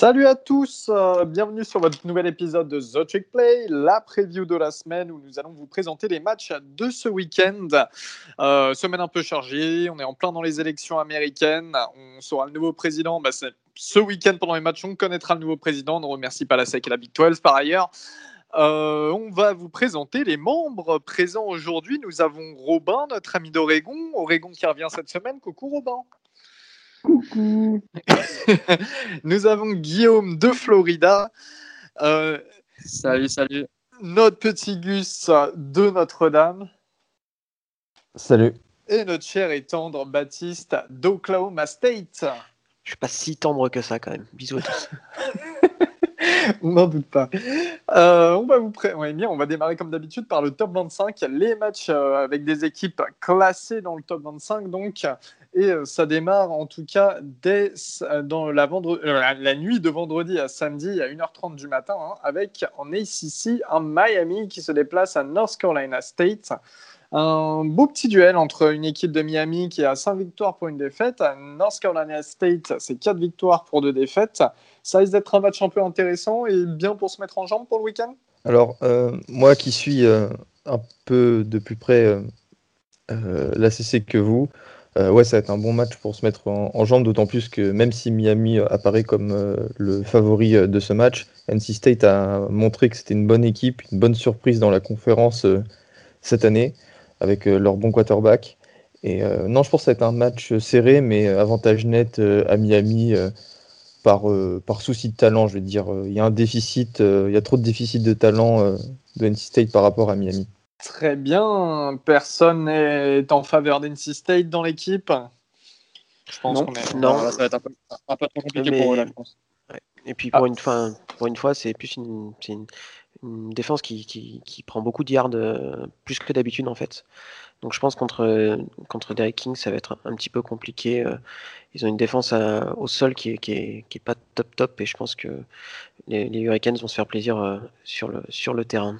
Salut à tous, euh, bienvenue sur votre nouvel épisode de The Trick Play, la preview de la semaine où nous allons vous présenter les matchs de ce week-end. Euh, semaine un peu chargée, on est en plein dans les élections américaines, on saura le nouveau président. Bah, ce week-end pendant les matchs, on connaîtra le nouveau président. On ne remercie pas la SEC et la Big 12 par ailleurs. Euh, on va vous présenter les membres présents aujourd'hui. Nous avons Robin, notre ami d'Oregon. Oregon qui revient cette semaine. Coucou Robin. Coucou. Nous avons Guillaume de Florida. Euh, salut, salut. Notre petit Gus de Notre-Dame. Salut. Et notre cher et tendre Baptiste d'Oklahoma State. Je suis pas si tendre que ça quand même. Bisous à tous. on n'en doute pas. Euh, on, va vous pré... bien, on va démarrer comme d'habitude par le top 25, les matchs euh, avec des équipes classées dans le top 25. Donc, et euh, ça démarre en tout cas dès dans la, la, nuit de vendredi à samedi à 1h30 du matin, hein, avec en ACC un Miami qui se déplace à North Carolina State. Un beau petit duel entre une équipe de Miami qui a 5 victoires pour une défaite. North Carolina State, c'est 4 victoires pour 2 défaites. Ça risque d'être un match un peu intéressant et bien pour se mettre en jambe pour le week-end? Alors, euh, moi qui suis euh, un peu de plus près euh, la CC que vous, ouais, ça va être un bon match pour se mettre en, jambe, d'autant plus que même si Miami apparaît comme le favori de ce match, NC State a montré que c'était une bonne équipe, une bonne surprise dans la conférence cette année avec leur bon quarterback. Et non, je pense que ça va être un match serré, mais avantage net à Miami par, euh, par souci de talent, je veux dire. Euh, il y a un déficit, euh, il y a trop de déficit de talent de NC State par rapport à Miami. Très bien. Personne n'est en faveur d'NC State dans l'équipe? Je pense qu'on est. Non, ça va être un peu, un peu trop compliqué pour eux, là, je pense. Et puis pour, ah. une, fin, pour une fois, c'est plus une, une, une, défense qui, qui, qui prend beaucoup de yards, plus que d'habitude en fait. Donc je pense contre, contre Derek King, ça va être un, petit peu compliqué. Euh. Ils ont une défense au sol qui est, qui, est, qui est, pas top top et je pense que les, les, Hurricanes vont se faire plaisir euh, sur le, sur le terrain.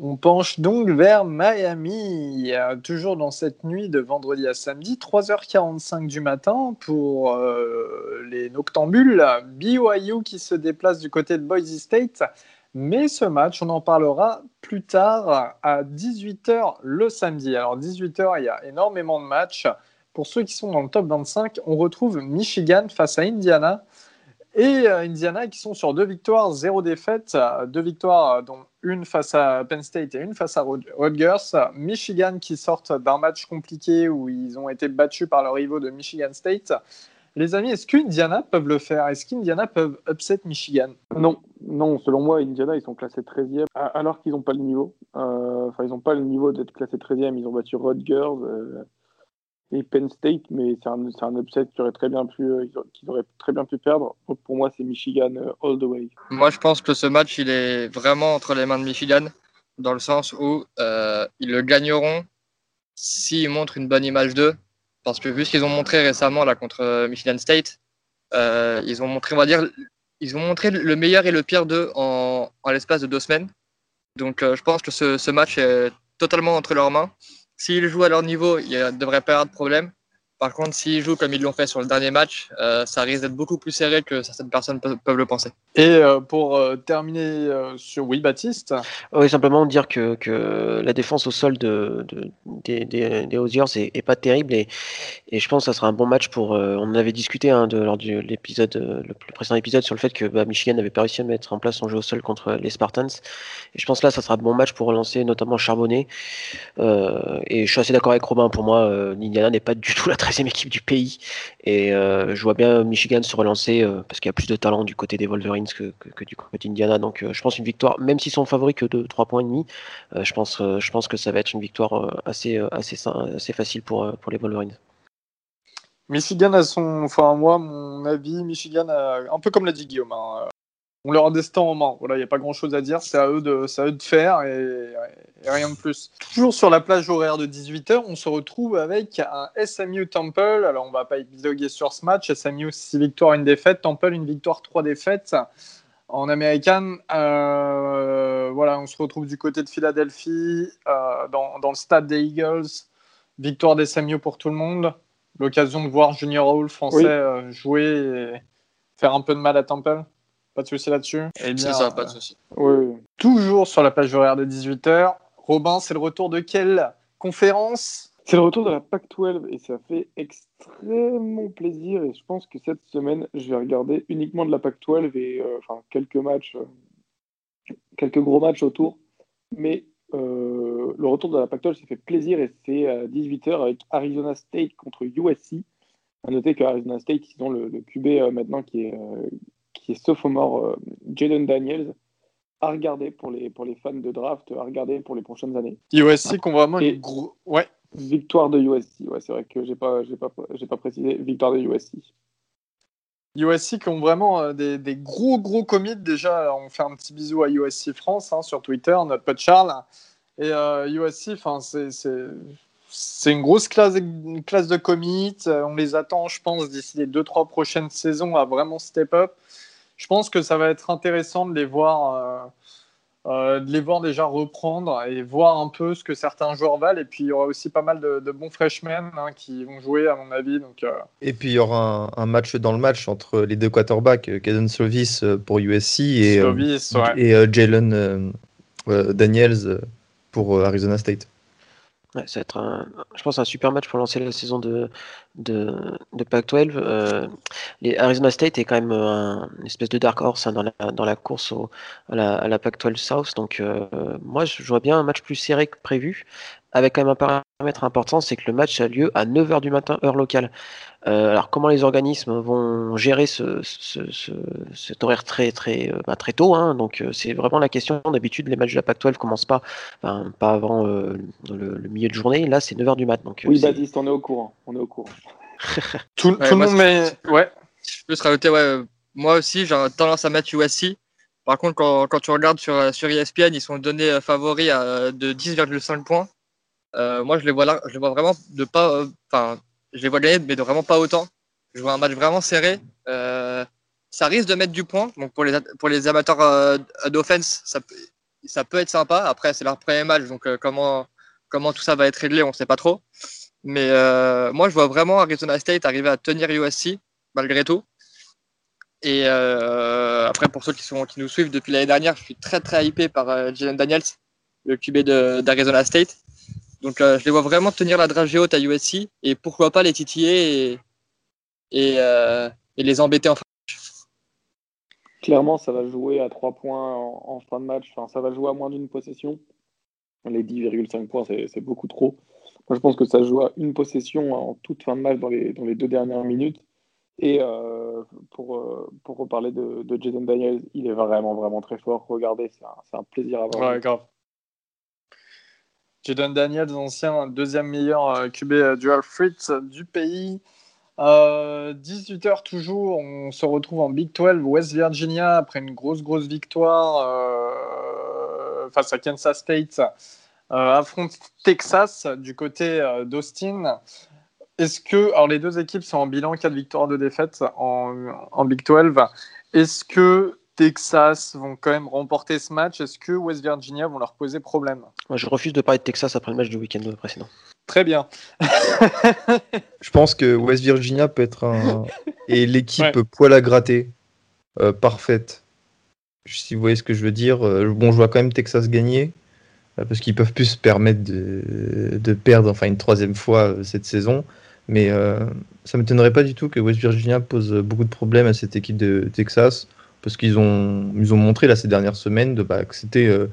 On penche donc vers Miami, toujours dans cette nuit de vendredi à samedi, 3h45 du matin pour euh, les Noctambules. BYU qui se déplace du côté de Boise State mais ce match, on en parlera plus tard à 18h le samedi. Alors 18h, il y a énormément de matchs. Pour ceux qui sont dans le top 25, on retrouve Michigan face à Indiana. Et euh, Indiana qui sont sur deux victoires, zéro défaite. Deux victoires, dont une face à Penn State et une face à Rutgers. Michigan qui sortent d'un match compliqué où ils ont été battus par leurs rivaux de Michigan State. Les amis, est-ce qu'Indiana peuvent le faire? Est-ce qu'Indiana peuvent upset Michigan? Non, non, selon moi, Indiana, ils sont classés 13e, alors qu'ils n'ont pas le niveau. Euh, enfin, ils n'ont pas le niveau d'être classés 13e. Ils ont battu Rutgers euh, et Penn State, mais c'est un, un, upset qui aurait très bien pu, euh, qu'ils auraient très bien pu perdre. Pour moi, c'est Michigan all the way. Moi, je pense que ce match, il est vraiment entre les mains de Michigan, dans le sens où ils le gagneront s'ils montrent une bonne image d'eux parce que vu ce qu'ils ont montré récemment là contre euh, Michigan State, euh, ils ont montré, on va dire, ils ont montré le meilleur et le pire d'eux en, en l'espace de deux semaines. Donc euh, je pense que ce, ce, match est totalement entre leurs mains. S'ils jouent à leur niveau, il ne devrait pas y avoir de problème. Par contre, s'ils jouent comme ils l'ont fait sur le dernier match, euh, ça risque d'être beaucoup plus serré que certaines personnes peuvent, le penser. Et euh, pour euh, terminer euh, sur oui, Baptiste Oui, simplement dire que, que, la défense au sol de, de des, des, des Hoosiers est, pas terrible et, et, je pense que ça sera un bon match pour. on en avait discuté hein, de, lors de l'épisode, le, précédent épisode sur le fait que bah, Michigan n'avait pas réussi à mettre en place son jeu au sol contre les Spartans. Et je pense que là, ça sera un bon match pour relancer notamment Charbonnet. et je suis assez d'accord avec Robin. Pour moi, Indiana n'est pas du tout la 13e équipe du pays. Et euh, je vois bien Michigan se relancer euh, parce qu'il y a plus de talent du côté des Wolverines que, que, du côté d'Indiana. Donc euh, je pense une victoire, même s'ils sont favoris que de 3 points et demi, je, pense, je pense que ça va être une victoire assez, assez, assez facile pour, pour les Wolverines. Michigan a son, enfin moi, mon avis, Michigan a, un peu comme l'a dit Guillaume, hein, on leur destin en main. Voilà, il n'y a pas grand chose à dire, c'est à eux de, à eux de faire et, rien de plus. Toujours sur la plage horaire de 18h, on se retrouve avec un SMU Temple. Alors, on va pas épiloguer sur ce match. SMU, 6 victoires, une défaite. Temple, une victoire, 3 défaites. En américaine, euh, voilà, on se retrouve du côté de Philadelphie, euh, dans, dans, le stade des Eagles. Victoire des SMU pour tout le monde. L'occasion de voir Junior Hall français euh, jouer. faire un peu de mal à Temple Pas de souci là-dessus? Eh C'est ça, pas de souci. Oui. Toujours sur la plage horaire de 18h. Robin, c'est le retour de quelle conférence? C'est le retour de la PAC-12 et ça fait extrêmement plaisir. Et je pense que cette semaine, je vais regarder uniquement de la PAC-12 et enfin quelques matchs, quelques gros matchs autour. Mais euh, le retour de la Pac-12 s'est fait plaisir et c'est à 18h avec Arizona State contre USC. À noter qu'Arizona State, ils ont le, QB euh, maintenant qui est, euh, qui est sophomore Jaden Daniels à regarder pour les, pour les fans de draft, à regarder pour les prochaines années. USC qui ont vraiment une gros. Ouais. Victoire de USC, ouais, c'est vrai que j'ai pas, pas, pas précisé. Victoire de USC. USC qui ont vraiment euh, des, des, gros gros commits déjà. On fait un petit bisou à USC France hein, sur Twitter, notre pote Charles. Et euh, USC, c'est une grosse classe, une classe de commits. Euh, on les attend, je pense, d'ici les 2-3 prochaines saisons à vraiment step up. Je pense que ça va être intéressant de les voir. Euh, euh, de les voir déjà reprendre et voir un peu ce que certains joueurs valent. Et puis il y aura aussi pas mal de, bons freshmen hein, qui vont jouer, à mon avis. Donc, euh. Et puis il y aura un, match dans le match entre les deux quarterbacks, Caden Slovis pour USC et, et Jalen Daniels pour Arizona State. Ouais, ça va être un, je pense un super match pour lancer la saison de, de, de Pac-12. Euh, les Arizona State est quand même un, une espèce de dark horse hein, dans, la, dans la course au, à la, à la Pac-12 South. Donc euh, moi, je vois bien un match plus serré que prévu, avec quand même un paramètre important, c'est que le match a lieu à 9h du matin, heure locale. Euh, alors comment les organismes vont gérer ce, cet horaire très très euh, bah, très tôt hein, Donc euh, c'est vraiment la question. D'habitude, les matchs de la Pac-12 commencent pas, pas avant le, milieu de journée. Là, c'est 9h du matin. Donc, oui, Baptiste, on est au courant. On est au courant. tout, le monde met... Ouais. Je peux rajouter, ouais, moi aussi, j'ai tendance à mettre USC. Par contre, quand, quand, tu regardes sur, sur ESPN, ils sont donnés favoris à, de 10,5 points. Moi, je les vois vraiment de pas, enfin, je les vois gagner, mais de vraiment pas autant. Je vois un match vraiment serré. Euh, ça risque de mettre du point. Donc pour les, pour les amateurs euh, d'offense, ça, ça peut être sympa. Après, c'est leur premier match, donc euh, comment, comment tout ça va être réglé, on ne sait pas trop. Mais moi, je vois vraiment Arizona State arriver à tenir USC, malgré tout. Et après, pour ceux qui, sont, qui nous suivent depuis l'année dernière, je suis très très hypé par Jalen Daniels, le QB d'Arizona State. Donc euh, je les vois vraiment tenir la dragée haute à USC et pourquoi pas les titiller et, et, euh, et les embêter en fin de match. Clairement, ça va jouer à 3 points en, fin de match. Enfin, ça va jouer à moins d'une possession. Les 10,5 points, c'est beaucoup trop. Moi, je pense que ça joue à une possession en toute fin de match dans les, dans les deux dernières minutes. Et euh, pour, pour reparler de, de Jason Daniels, il est vraiment, vraiment très fort. Regardez, c'est un, un, plaisir à voir. Ouais, grave. Jaden Daniels, ancien deuxième meilleur euh, QB euh, dual Fritz du pays. 18h euh, toujours, on se retrouve en Big 12, West Virginia, après une grosse, grosse victoire face à Kansas State. affronte Texas du côté d'Austin. Est-ce que, alors les deux équipes sont en bilan 4 victoires, de défaites en, en Big 12. Est-ce que Texas vont quand même remporter ce match. Est-ce que West Virginia vont leur poser problème? Moi, je refuse de parler de Texas après le match du week-end précédent. Très bien. je pense que West Virginia peut être un... et l'équipe poil à gratter euh, parfaite. Si vous voyez ce que je veux dire. Euh, bon, je vois quand même Texas gagner euh, parce qu'ils peuvent plus se permettre de, perdre enfin une troisième fois cette saison. Mais ça ne m'étonnerait pas du tout que West Virginia pose beaucoup de problèmes à cette équipe de Texas parce qu'ils ont, ils ont montré là ces dernières semaines de, bah, que c'était euh,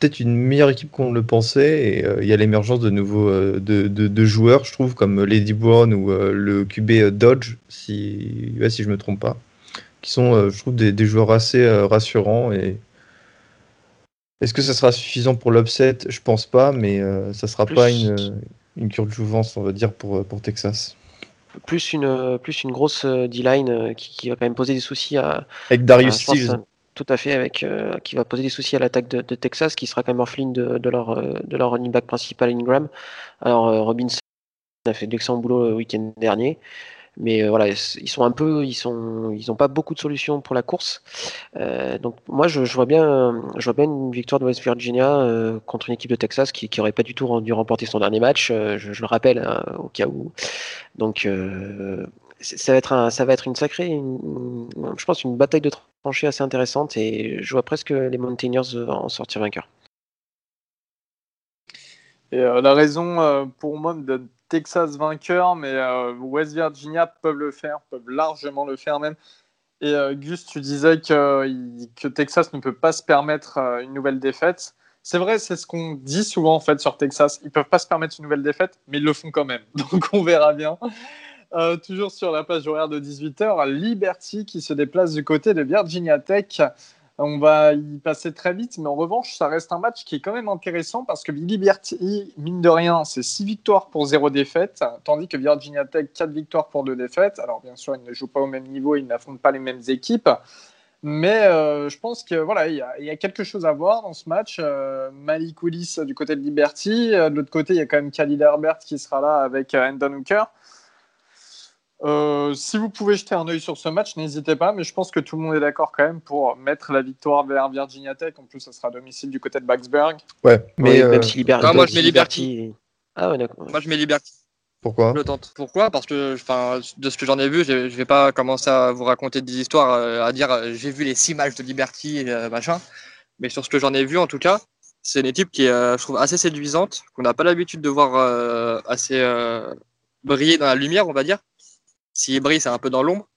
peut-être une meilleure équipe qu'on le pensait. Et euh, il y a l'émergence de nouveaux euh, de, de, joueurs, je trouve, comme Lady Brown ou le QB Dodge, si, ouais, si je me trompe pas, qui sont, je trouve, des, des joueurs assez rassurants. Et est-ce que ça sera suffisant pour l'upset? Je pense pas, mais ça sera pas une, une cure de jouvence, on va dire, pour, pour Texas plus une, plus une grosse euh, D-line euh, qui, va quand même poser des soucis à. Avec Darius Steele. Tout à fait, avec, euh, qui va poser des soucis à l'attaque de, Texas, qui sera quand même orpheline de, de, leur, de leur running back principal, Ingram. Alors, Robinson a fait de l'excellent boulot le week-end dernier. Mais euh, voilà, ils sont un peu, ils sont, ils n'ont pas beaucoup de solutions pour la course. Euh, donc moi, je, vois bien, je vois bien une victoire de West Virginia euh, contre une équipe de Texas qui, qui aurait pas du tout dû remporter son dernier match. Je, le rappelle hein, au cas où. Donc ça va être un, ça va être une sacrée, je pense une bataille de tranchées assez intéressante et je vois presque les Mountaineers en sortir vainqueurs. La raison pour moi de Texas vainqueur, mais euh, West Virginia peuvent le faire, peuvent largement le faire même. Et euh, Gus, tu disais que, Texas ne peut pas se permettre euh, une nouvelle défaite. C'est vrai, c'est ce qu'on dit souvent en fait sur Texas. Ils peuvent pas se permettre une nouvelle défaite, mais ils le font quand même. Donc on verra bien. Toujours sur la page horaire de 18h, Liberty qui se déplace du côté de Virginia Tech. On va y passer très vite, mais en revanche, ça reste un match qui est quand même intéressant parce que Liberty, mine de rien, c'est 6 victoires pour 0 défaite, tandis que Virginia Tech, 4 victoires pour 2 défaites. Alors, bien sûr, ils ne jouent pas au même niveau, ils n'affrontent pas les mêmes équipes. Mais euh, je pense que voilà, il y, a- quelque chose à voir dans ce match. Euh, Malik Willis du côté de Liberty, Euh, de l'autre côté, il y a quand même Khalil Herbert qui sera là avec Endon Hooker. Euh, si vous pouvez jeter un œil sur ce match, n'hésitez pas, mais je pense que tout le monde est d'accord quand même pour mettre la victoire vers Virginia Tech. En plus, ça sera à domicile du côté de Baxburg. Ouais, mais Oui, euh, même si Liber- non, moi, même je mets Liberty. Ah ouais, d'accord. Moi, je mets Liberty. pourquoi? Je le tente. Pourquoi? Parce que, enfin, de ce que j'en ai vu, je je vais pas commencer à vous raconter des histoires, euh, à dire j'ai vu les six matchs de Liberty, machin. Mais sur ce que j'en ai vu, en tout cas, c'est une équipe qui est, je trouve, assez séduisante, qu'on n'a pas l'habitude de voir assez briller dans la lumière, on va dire. S'il brille, c'est un peu dans l'ombre.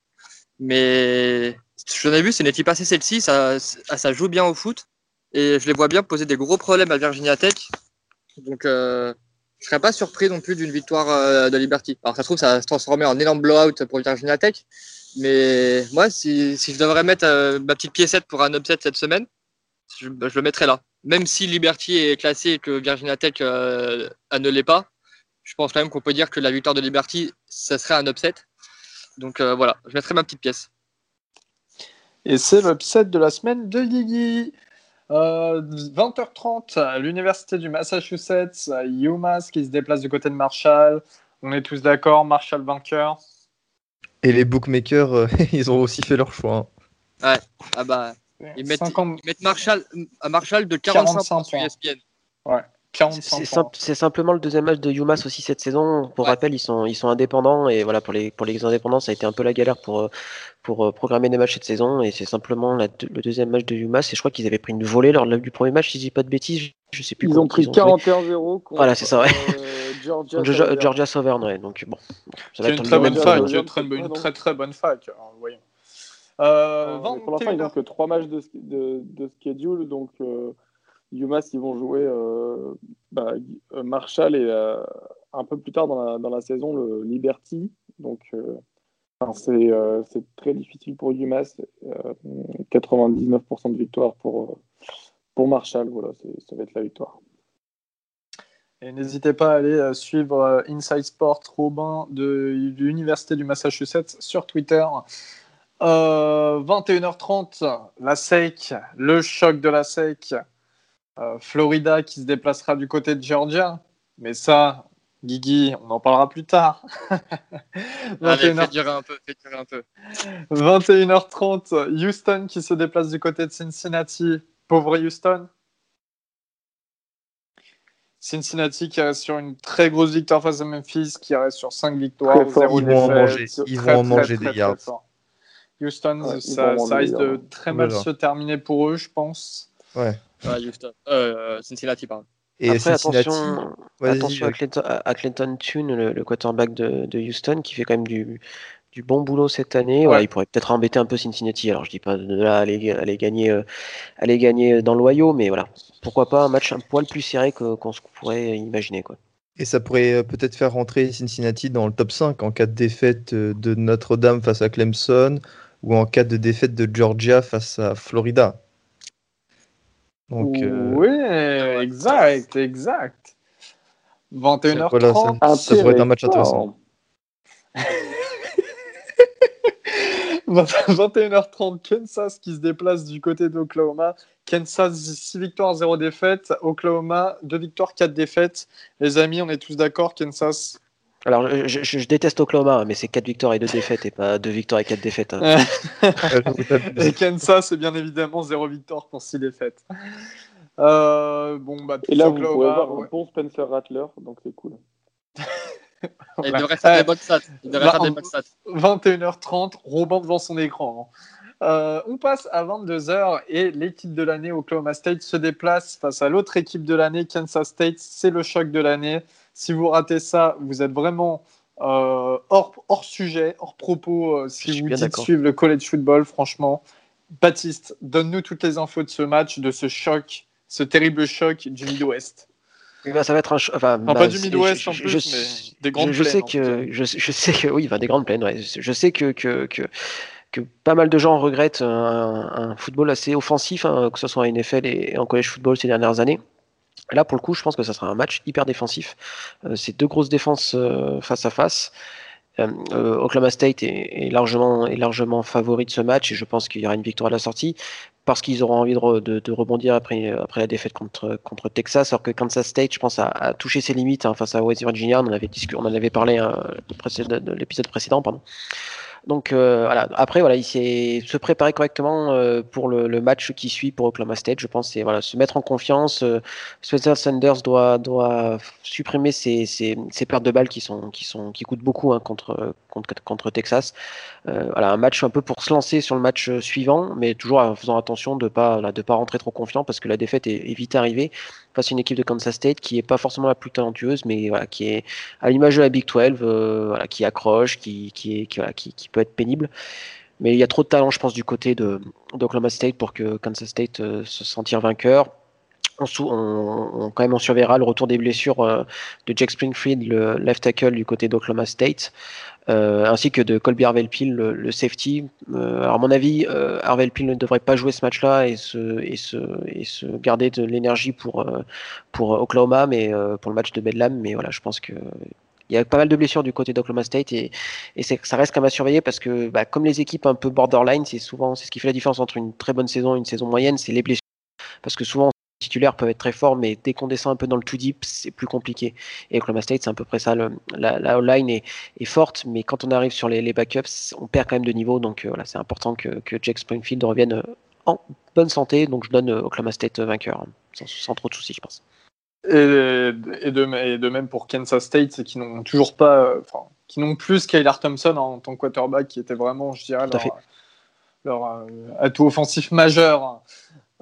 Mais j'en ai vu, c'est une équipe assez celle-ci, ça, ça joue bien au foot. Et je les vois bien poser des gros problèmes à Virginia Tech. Donc, euh, je serais pas surpris non plus d'une victoire euh, de Liberty. Alors ça se trouve, ça se transformer en énorme blowout pour Virginia Tech. Mais moi, si, si je devrais mettre euh, ma petite piécette pour un upset cette semaine, je, bah, je le mettrais là. Même si Liberty est classé et que Virginia Tech euh, ne l'est pas, je pense quand même qu'on peut dire que la victoire de Liberty, ça serait un upset. Donc euh, voilà, je mettrai ma petite pièce. Et c'est l'upset de la semaine de. Euh, 20h30 à l'université du Massachusetts, à UMass qui se déplace du côté de Marshall. On est tous d'accord, Marshall vainqueur. Et les bookmakers, euh, ils ont aussi fait leur choix. hein. Ah bah, ils mettent, 50 ils mettent Marshall, à Marshall de 45, 45 points sur. ESPN. 45 C'est simplement le deuxième match de UMass aussi cette saison. Pour Ouais. rappel, ils sont, ils sont indépendants et voilà pour les, pour les indépendants, ça a été un peu la galère pour, pour euh, programmer des matchs cette saison et c'est simplement la le deuxième match de UMass et je crois qu'ils avaient pris une volée lors du premier match, si je dis pas de bêtises, je sais plus. Ils ont pris joué. 41-0 contre Voilà, c'est ça, ouais. euh, Georgia. Contre Georgia. Georgia Southern, ouais. Donc bon, ça va C'est être une un très bon bonne fac, une très, bonne fac. Alors, voyons. Euh, Euh, pour l'instant, ils 21h. n'ont que trois matchs de, de, de schedule. Donc, euh, UMass, ils vont jouer euh, bah, euh, Marshall et euh, un peu plus tard dans la, saison, le Liberty. Donc, c'est très difficile pour UMass. Euh, 99% de victoire pour, pour Marshall. Voilà, ça va être la victoire. Et n'hésitez pas à aller suivre Inside Sport Robin de, l'Université du Massachusetts sur Twitter. Euh, 21h30, la SEC, le choc de la SEC. Euh, Florida qui se déplacera du côté de Georgia. Mais ça, Guigui, on en parlera plus tard. Allez, 21h fais durer un peu, fais durer un peu. 21h30, Houston qui se déplace du côté de Cincinnati. Pauvre Houston. Cincinnati qui reste sur une très grosse victoire face à Memphis, qui reste sur 5 victoires, Très fort. zéro Ils vont en manger. Très, Ils vont très, en manger très, des très yards. Houston, Ouais, ça, ça risque de très mal se terminer pour eux, je pense. Ouais. Ouais, Houston. Euh, Cincinnati, pardon. Et Après, Cincinnati. attention, à Clinton, à- Clinton Tune, le, le quarterback de, de Houston, qui fait quand même du, du bon boulot cette année. Voilà, il pourrait peut-être embêter un peu Cincinnati. Alors, je dis pas de là aller, aller gagner, euh, aller gagner dans le loyau, mais voilà. Pourquoi pas un match un poil plus serré que- qu'on se pourrait imaginer. Quoi. Et ça pourrait euh, peut-être faire rentrer Cincinnati dans le top 5 en cas de défaite euh, de Notre-Dame face à Clemson ou en cas de défaite de Georgia face à Florida. Donc, euh, Oui, exact, exact. 21h30. voilà, ça, ça pourrait être un match intéressant. 21h30, Kansas qui se déplace du côté d'Oklahoma. Kansas, 6 victoires, 0 défaites. Oklahoma, 2 victoires, 4 défaites. Les amis, on est tous d'accord, Kansas. Alors, je, je- je déteste Oklahoma, mais c'est 4 victoires et 2 défaites et pas 2 victoires et 4 défaites. hein. Et Kansas, c'est bien évidemment 0 victoire pour 6 défaites. Euh, bon, bah, Et là, tous vous pouvez Oklahoma, voir ouais. un bon Spencer Rattler, donc c'est cool. Il devrait faire des bonnes stats. Il devrait faire des bonnes stats. 21h30, Robin devant son écran. hein. Euh, on passe à 22h et l'équipe de l'année Oklahoma State se déplace face à l'autre équipe de l'année Kansas State. C'est le choc de l'année. Si vous ratez ça, vous êtes vraiment euh, hors, hors sujet, hors propos. euh, si vous dites suivre le college football, franchement. Baptiste, donne-nous toutes les infos de ce match, de ce choc, ce terrible choc du Midwest. Eh ben, ça va être un cho- enfin, Enfin, bah, pas du Midwest je- en plus, je- mais des grandes je, je plaines, sais que je, je sais que oui, enfin, des grandes plaines. ouais. Je sais que que, que que pas mal de gens regrettent un, un football assez offensif, hein, que ce soit en NFL et en college football ces dernières années. Là, pour le coup, je pense que ça sera un match hyper défensif. Euh, c'est deux grosses défenses euh, face à face. Euh, Oklahoma State est, largement, est largement favori de ce match et je pense qu'il y aura une victoire à la sortie parce qu'ils auront envie de, de- rebondir après, après la défaite contre, contre Texas, alors que Kansas State, je pense, a, touché ses limites hein, face à West Virginia. On en avait, on en avait parlé de l'épisode précédent. Pardon. Donc euh, voilà. Après, voilà, il s'est se préparer correctement euh, pour le, match qui suit pour Oklahoma State. Je pense c'est voilà, se mettre en confiance. euh, Spencer Sanders doit, doit supprimer ses, ses, ses pertes de balles qui, sont, qui, sont, qui coûtent beaucoup hein, contre, contre, contre Texas. Euh, voilà, un match un peu pour se lancer sur le match euh, suivant, mais toujours en faisant attention de ne pas, de pas rentrer trop confiant parce que la défaite est, vite arrivée face à une équipe de Kansas State qui n'est pas forcément la plus talentueuse, mais voilà, qui est à l'image de la Big 12, euh, voilà, qui accroche, qui, qui, est, qui, qui, peut être pénible. Mais il y a trop de talent, je pense, du côté de d'Oklahoma State pour que Kansas State se sentir vainqueur. On, on, quand même, on surveillera le retour des blessures euh, de Jack Springfield, le left tackle du côté d'Oklahoma State, euh, ainsi que de Colby Harvell-Peel, le, le safety. Euh, alors, à mon avis, euh, Harvell-Peel ne devrait pas jouer ce match-là et se, et, se, et se garder de l'énergie pour, euh, pour Oklahoma, mais pour le match de Bedlam. Mais voilà, je pense que il y a pas mal de blessures du côté d'Oklahoma State et, et ça reste quand même à surveiller parce que bah, comme les équipes un peu borderline, c'est souvent c'est ce qui fait la différence entre une très bonne saison et une saison moyenne, c'est les blessures. Parce que souvent titulaires peuvent être très forts, mais dès qu'on descend un peu dans le too deep, c'est plus compliqué. Et Oklahoma State, c'est à peu près ça. le- la, la line est, est forte, mais quand on arrive sur les, les backups, on perd quand même de niveau. Donc euh, voilà, c'est important que, que Jake Springfield revienne euh, en bonne santé. Donc je donne euh, Oklahoma State vainqueur, hein, sans, sans trop de soucis, je pense. Et, et, de, et de même pour Kansas State, c'est qu'ils n'ont toujours pas, enfin, qui n'ont plus Skylar Thompson en tant que quarterback, qui était vraiment, je dirais, Tout leur, leur atout offensif majeur.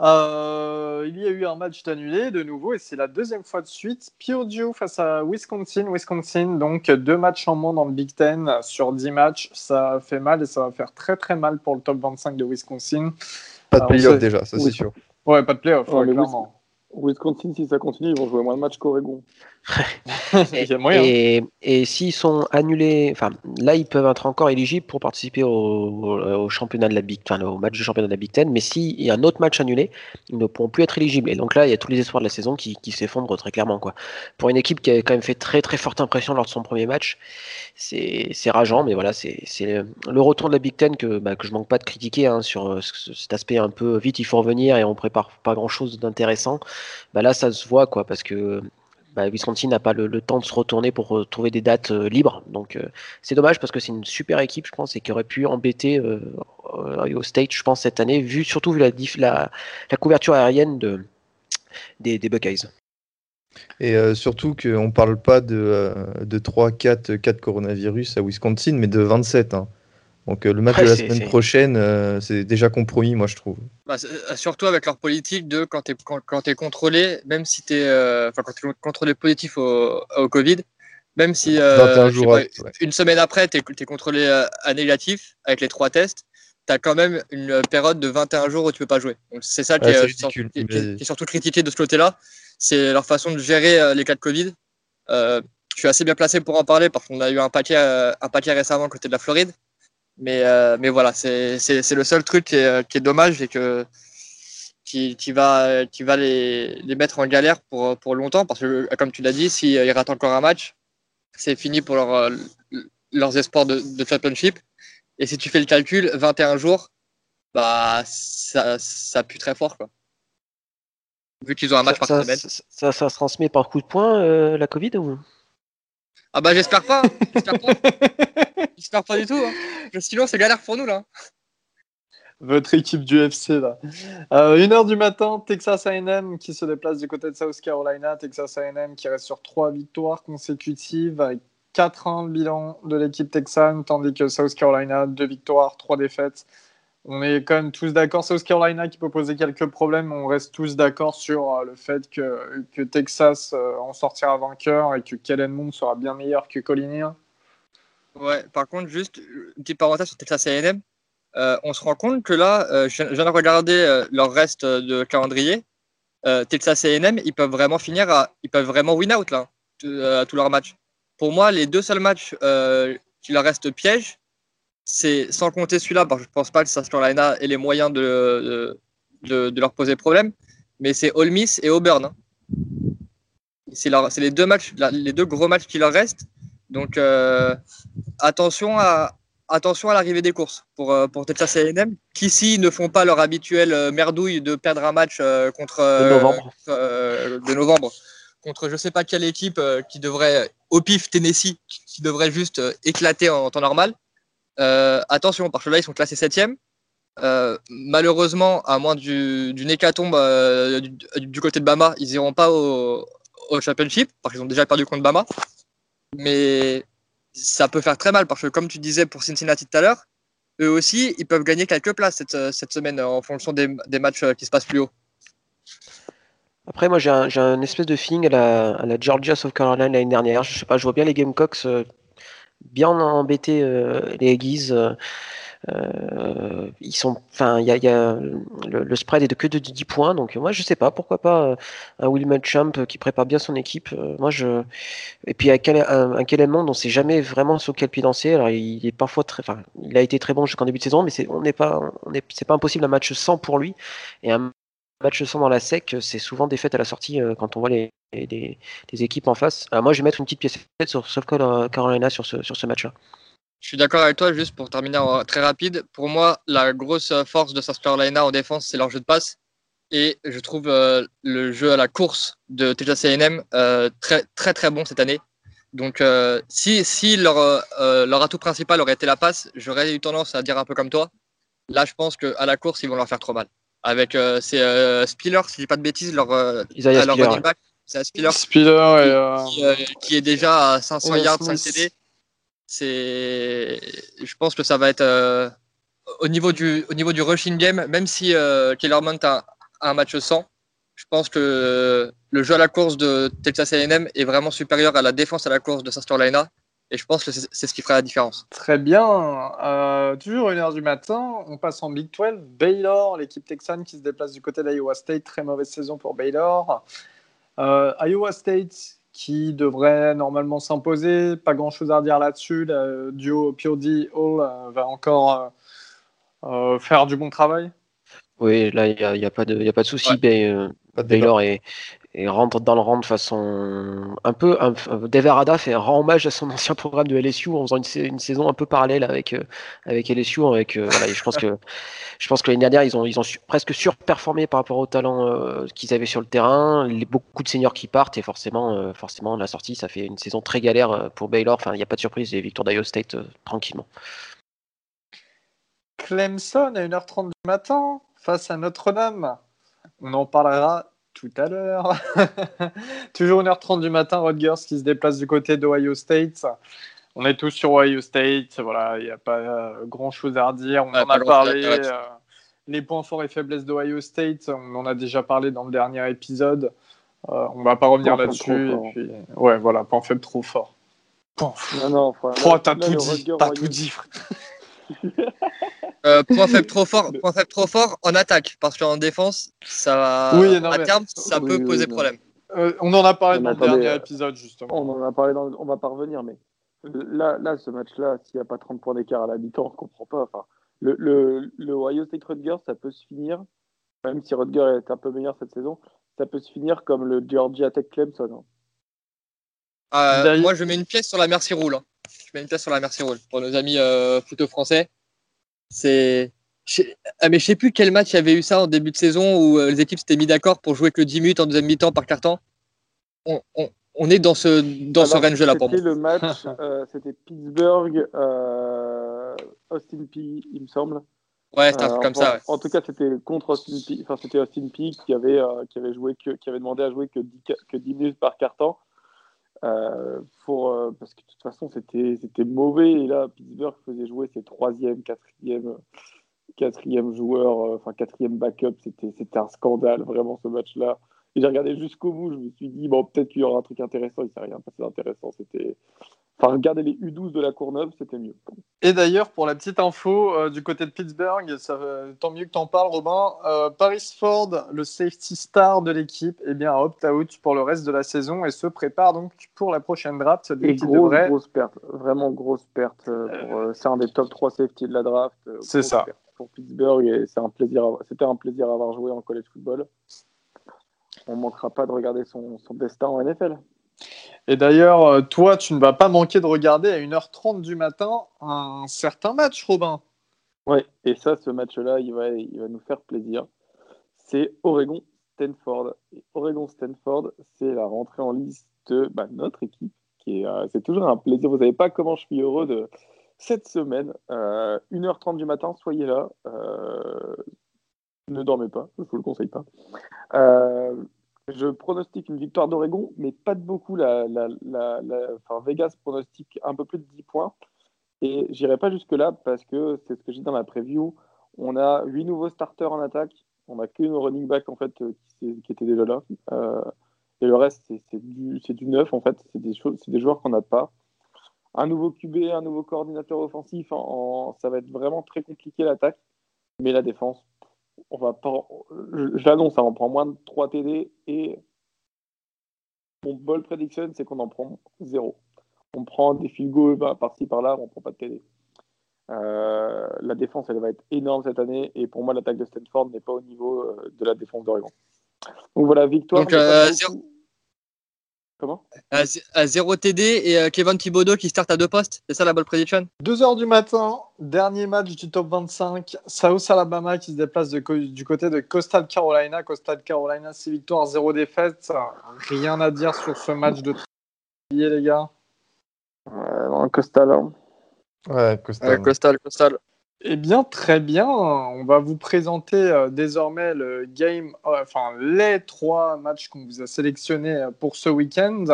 Euh, il y a eu un match annulé de nouveau, et c'est la deuxième fois de suite. Purdue face à Wisconsin. Wisconsin, donc deux matchs en moins dans le Big Ten sur 10 matchs. Ça fait mal et ça va faire très très mal pour le top 25 de Wisconsin. Pas de playoff déjà, ça Oui. c'est sûr. Ouais, pas de playoff, Ouais. Wisconsin, si ça continue, ils vont jouer moins de matchs qu'Oregon. Et, s'ils sont annulés, enfin là ils peuvent être encore éligibles pour participer au, au- championnat de la Big, enfin au match du championnat de la Big Ten, mais s'il y a un autre match annulé, ils ne pourront plus être éligibles. Et donc là il y a tous les espoirs de la saison qui, s'effondrent très clairement quoi. Pour une équipe qui a quand même fait très très forte impression lors de son premier match, c'est rageant, mais voilà c'est le, retour de la Big Ten que bah, que je manque pas de critiquer hein, sur euh, ce- cet aspect un peu vite il faut revenir et on prépare pas grand chose d'intéressant. Bah là ça se voit quoi parce que bah, Wisconsin n'a pas le, le temps de se retourner pour euh, trouver des dates euh, libres. Donc euh, c'est dommage parce que c'est une super équipe, je pense, et qui aurait pu embêter au State, je pense, cette année, vu, surtout vu la, couverture aérienne de, des, Buckeyes. Et surtout qu'on parle pas de, de 3, 4, 4 coronavirus à Wisconsin, mais de 27. hein. Donc euh, le match Ouais, de la semaine prochaine, euh, c'est déjà compromis, moi je trouve. Bah, euh, surtout avec leur politique de quand tu es, quand, quand contrôlé, même si tu es, quand t'es contrôlé positif au, au Covid, même si euh, 21 je sais jours. pas, ouais. une semaine après, tu es, contrôlé euh, à négatif avec les trois tests, tu as quand même une période de 21 jours où tu peux pas jouer. C'est ça qui, Ouais, est, euh, qui- mais- qui- qui est surtout critiqué de ce côté-là. C'est leur façon de gérer euh, les cas de Covid. Euh, je suis assez bien placé pour en parler parce qu'on a eu un paquet, euh, un paquet récemment côté de la Floride. Mais, euh, mais voilà, c'est le seul truc qui est, qui est dommage et que, qui, qui va, qui va les, les mettre en galère pour, pour longtemps. Parce que, comme tu l'as dit, s'ils ratent encore un match, c'est fini pour leur, euh, leurs espoirs de, de championship. Et si tu fais le calcul, 21 jours, bah, ça, ça pue très fort. Quoi. Vu qu'ils ont un match ça, par ça, semaine. ça- ça- ça se transmet par coup de poing, euh, la Covid ou... Ah bah j'espère pas. J'espère pas. J'espère pas du tout. hein. Sinon, c'est galère pour nous là. Votre équipe du FC, là. Euh, 1h du matin, Texas AM qui se déplace du côté de South Carolina. Texas AM qui reste sur trois victoires consécutives avec 4-1 le bilan de l'équipe texane, tandis que South Carolina, 2 victoires, 3 défaites. On est quand même tous d'accord. South Carolina qui peut poser quelques problèmes. On reste tous d'accord sur euh, le fait que, que Texas euh, en sortira vainqueur et que Kellen sera bien meilleur que Collinia. Ouais, par contre, juste une petite parenthèse sur Texas AM. Euh, on se rend compte que là, je viens de regarder leur reste de calendrier. Texas AM, ils peuvent vraiment finir à, ils peuvent vraiment win out là, à tous leurs matchs. Pour moi, les deux seuls matchs qui leur restent pièges, c'est sans compter celui-là, parce que je pense pas que Carolina ait les moyens de, de, de leur poser problème, mais c'est Ole Miss et Auburn. Hein. C'est les deux matchs, les deux gros matchs qui leur restent. Donc euh, attention à attention à l'arrivée des courses pour, euh, pour Texas A&M, qui ici ne font pas leur habituelle euh, merdouille de perdre un match contre de novembre. de novembre contre je sais pas quelle équipe qui devrait au pif Tennessee qui devrait juste éclater en temps normal. Attention parce que là ils sont classés septième. Euh, malheureusement, à moins d'une du hécatombe euh, du, côté de Bama, ils iront pas au, championship parce qu'ils ont déjà perdu contre Bama mais ça peut faire très mal parce que, comme tu disais pour Cincinnati tout à l'heure, eux aussi, ils peuvent gagner quelques places cette, semaine en fonction des, matchs qui se passent plus haut. Après, moi, j'ai un, espèce de feeling à la, Georgia South Carolina l'année dernière. Je sais pas, je vois bien les Gamecocks euh, bien embêter euh, les Aggies. Euh, euh, ils sont, enfin, il y a, y a le, le, spread est de que de 10 points, donc moi je sais pas, pourquoi pas euh, un Will Champ qui prépare bien son équipe. Moi je, et puis avec un, un, un Kellen Mond, on sait jamais vraiment sur quel pied danser. Alors il est parfois très, enfin, il a été très bon jusqu'en début de saison, mais c'est, on n'est pas, on est, c'est pas impossible un match sans pour lui et un match sans dans la sec, c'est souvent défaite à la sortie quand on voit les, équipes en face. Alors moi je vais mettre une petite pièce sur South Carolina sur ce, sur ce match-là. Je suis d'accord avec toi, juste pour terminer très rapide. Pour moi, la grosse force de South Carolina en défense, c'est leur jeu de passe. Et je trouve euh, le jeu à la course de Texas A&M euh, très, très très bon cette année. Donc, euh, si, si leur, euh, leur atout principal aurait été la passe, j'aurais eu tendance à dire un peu comme toi. Là, je pense qu'à la course, ils vont leur faire trop mal. Avec euh, c'est Spiller, si je dis pas de bêtises, leur, Isaiah leur Spiller, running back, c'est Spiller, Spiller qui, qui, qui, est déjà à 500 Ouais, yards, 5 Smith. TD c'est je pense que ça va être euh, au niveau du au niveau du rushing game même si euh, Kellerman a, a, un match sans je pense que le jeu à la course de Texas A&M est vraiment supérieur à la défense à la course de South Carolina et je pense que c'est ce qui fera la différence. Très bien. Euh, toujours une heure du matin, on passe en Big 12. Baylor, l'équipe texane qui se déplace du côté d'Iowa State. Très mauvaise saison pour Baylor. Euh, Iowa State qui devrait normalement s'imposer. Pas grand chose à redire là-dessus. Le duo Piodi Hall euh, va encore euh, faire du bon travail. Oui, là, il n'y a, y a, pas de, y a pas de souci. Ouais. Euh, Baylor est, et rentre dans le rang de façon un peu. Un, Deverada fait rend hommage à son ancien programme de LSU en faisant une, saison un peu parallèle avec euh, avec LSU. Avec euh, je pense que que l'année dernière ils ont ils ont presque surperformé par rapport au talent euh, qu'ils avaient sur le terrain. Les, beaucoup de seniors qui partent et forcément forcément la sortie ça fait une saison très galère pour Baylor. Enfin il n'y a pas de surprise les victoires d'Iowa State tranquillement. Clemson à 1h30 du matin face à Notre-Dame. On en parlera tout à l'heure. Toujours 1h30 du matin, Rutgers qui se déplace du côté d'Ohio State. On est tous sur Ohio State. Voilà, il n'y a pas euh, grand chose à redire. On Ouais, en a grand-chose parlé. à dire euh, les points forts et faiblesses d'Ohio State, on en a déjà parlé dans le dernier épisode. Euh, on va pas revenir là-dessus. puis, ouais, voilà, point faible trop fort. Point Non, non, enfin, Oh, là- t'as là, tout le dit, t'as tout dit, frère. Euh, point faible trop fort, point faible trop fort en attaque parce qu'en défense ça va Oui, non, à mais- terme ça Oui, peut oui, poser non. problème. Euh, on en a parlé dans le dernier euh, épisode, justement. On en a parlé, dans, on va pas revenir, mais là, là ce match-là, s'il n'y a pas 30 points d'écart à la mi-temps, on comprend pas. Enfin, le, le, le Ohio State Rutgers, ça peut se finir, même si Rutgers est un peu meilleur cette saison, ça peut se finir comme le Georgia Tech Clemson. hein. Euh, moi je mets une pièce sur la Merci Rule. hein. Je mets une pièce sur la Merci Rule pour nos amis euh, foot français. C'est ah, mais je sais plus quel match il y avait eu ça en début de saison où euh, les équipes s'étaient mis d'accord pour jouer que 10 minutes en deuxième mi-temps par carton. On, on, on est dans ce dans ce Alors, range là pour moi. C'était le match, euh, c'était Pittsburgh, euh, Austin P, il me semble. Ouais, c'est un truc Euh, comme ça. en, ouais. en tout cas, c'était contre Austin P. Enfin, c'était Austin P qui avait, qui avait joué que, qui avait demandé à jouer que 10, ca- que 10 minutes par carton. Pour, parce que de toute façon, c'était mauvais. Et là, Pittsburgh faisait jouer ses troisième, quatrième, quatrième joueur, enfin quatrième backup. C'était un scandale, vraiment, ce match-là. Et j'ai regardé jusqu'au bout. Je me suis dit, bon, peut-être qu'il y aura un truc intéressant. Il s'est rien passé d'intéressant. C'était Enfin, regarder les U12 de la Courneuve, c'était mieux. Et d'ailleurs, pour la petite info, euh, du côté de Pittsburgh, ça, tant mieux que tu en parles, Robin, euh, Paris Ford, le safety star de l'équipe, eh bien, opt-out pour le reste de la saison et se prépare donc pour la prochaine draft. Et grosse, grosse perte, vraiment grosse perte. Euh, c'est un des top 3 safety de la draft. c'est ça. Pour Pittsburgh, et c'est un plaisir, c'était un plaisir à avoir joué en college football. On ne manquera pas de regarder son, son destin en NFL. Et d'ailleurs, euh, toi, tu ne vas pas manquer de regarder à 1h30 du matin un certain match, Robin. Oui, et ça, ce match-là, il va, il va nous faire plaisir. C'est Oregon-Stanford. Oregon-Stanford, c'est la rentrée en liste de bah, notre équipe. euh, C'est toujours un plaisir. Vous savez pas comment je suis heureux de cette semaine. 1h30 euh, du matin, soyez là. ne dormez pas, je vous le conseille pas. Je pronostique une victoire d'Oregon, mais pas de beaucoup. La, enfin, Vegas pronostique un peu plus de 10 points. Et j'irai pas jusque-là parce que c'est ce que j'ai dans la preview. On a 8 nouveaux starters en attaque. On n'a qu'une running back en fait, euh, qui, qui était déjà là. Euh, et le reste, c'est du, du, neuf en fait. C'est des, des joueurs qu'on n'a pas. Un nouveau QB, un nouveau coordinateur offensif. ça va être vraiment très compliqué l'attaque. Mais la défense, on va pas, hein, on prend moins de 3 TD et mon ball prediction, c'est qu'on en prend zéro. On prend des field goals bah, par-ci par-là, on prend pas de TD. Euh, la défense, elle va être énorme cette année et pour moi, l'attaque de Stanford n'est pas au niveau euh, de la défense d'Oregon. Donc voilà, victoire. Donc, euh, Comment? À, 0 TD et euh, Kevin Thibodeau qui start à deux postes. C'est ça la ball prediction? 2h du matin, dernier match du top 25. South Alabama qui se déplace du côté de Coastal Carolina. Coastal Carolina, 6 victoires, 0 défaites. Rien à dire sur ce match de les gars? Ouais, Coastal. Hein. Ouais, Coastal. Coastal, Coastal. Eh bien, très bien. On va vous présenter euh, désormais le game, euh, enfin les trois matchs qu'on vous a sélectionnés euh, pour ce week-end.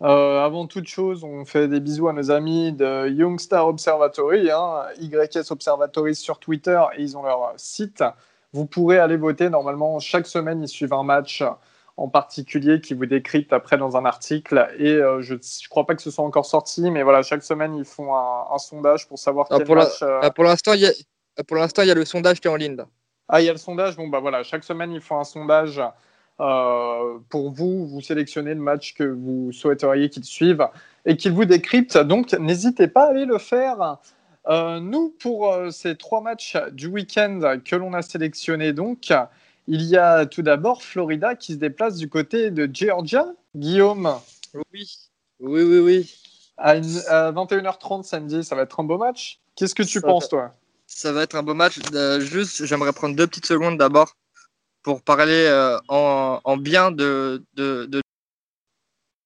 avant toute chose, on fait des bisous à nos amis de Youngstar Observatory, hein, YS Observatory sur Twitter, et ils ont leur site. Vous pourrez aller voter. Normalement, chaque semaine, ils suivent un match en particulier qui vous décrypte après dans un article. Et euh, je ne crois pas que ce soit encore sorti, mais voilà, chaque semaine, ils font un, sondage pour savoir quel pour match... Euh, ah, pour l'instant, il y a... Pour l'instant, il y a le sondage qui est en ligne. Ah, il y a le sondage. Bon, bah voilà, chaque semaine, ils font un sondage euh, pour vous. Vous sélectionnez le match que vous souhaiteriez qu'ils suivent et qu'ils vous décryptent. Donc, n'hésitez pas à aller le faire. nous, pour ces trois matchs du week-end que l'on a sélectionnés, donc, il y a tout d'abord Florida qui se déplace du côté de Georgia. Guillaume? Oui, oui, oui, oui. À, 21h30 samedi, ça va être un beau match. Qu'est-ce que tu penses, toi? Ça va être un beau match. Euh, juste, j'aimerais prendre deux petites secondes d'abord pour parler euh, en, bien de,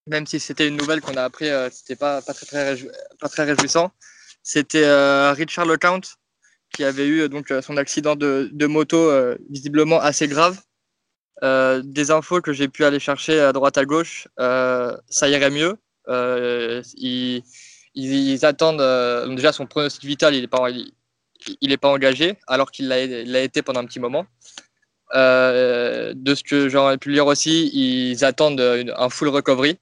Même si c'était une nouvelle qu'on a appris, euh, c'était pas, pas, très, très, pas très réjouissant. C'était Richard LeCount qui avait eu donc euh, son accident de, moto euh, visiblement assez grave. Euh, des infos que j'ai pu aller chercher à droite à gauche, ça irait mieux. Ils, attendent déjà son pronostic vital, il n'est pas, il, est pas engagé, alors qu'il l'a été pendant un petit moment. de ce que j'aurais pu lire aussi, ils attendent un full recovery.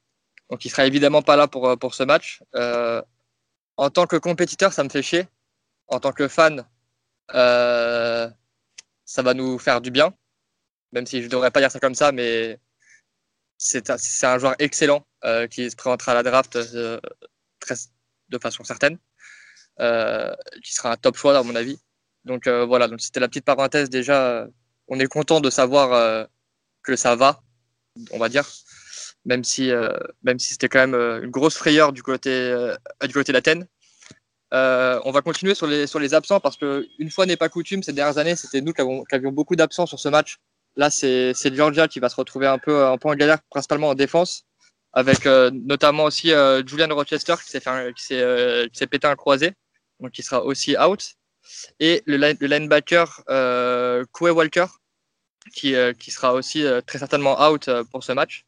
Donc, il sera évidemment pas là pour, pour ce match. en tant que compétiteur, ça me fait chier. En tant que fan, euh, ça va nous faire du bien, même si je ne devrais pas dire ça comme ça, mais c'est un, joueur excellent euh, qui se présentera à la draft euh, de façon certaine, qui sera un top choix à mon avis. Donc voilà, donc c'était la petite parenthèse déjà. On est content de savoir que ça va, on va dire, même si, même si c'était quand même une grosse frayeur du côté, du côté d'Athènes. Euh, on va continuer sur les, sur les absents parce qu'une fois n'est pas coutume, ces dernières années, c'était nous qui, avions beaucoup d'absents sur ce match. Là, c'est Georgia qui va se retrouver un peu, un peu en galère, principalement en défense, avec euh, notamment aussi euh, Julian Rochester qui s'est pété un croisé, donc qui sera aussi out. Et le, linebacker Koué Walker qui, qui sera aussi très certainement out pour ce match.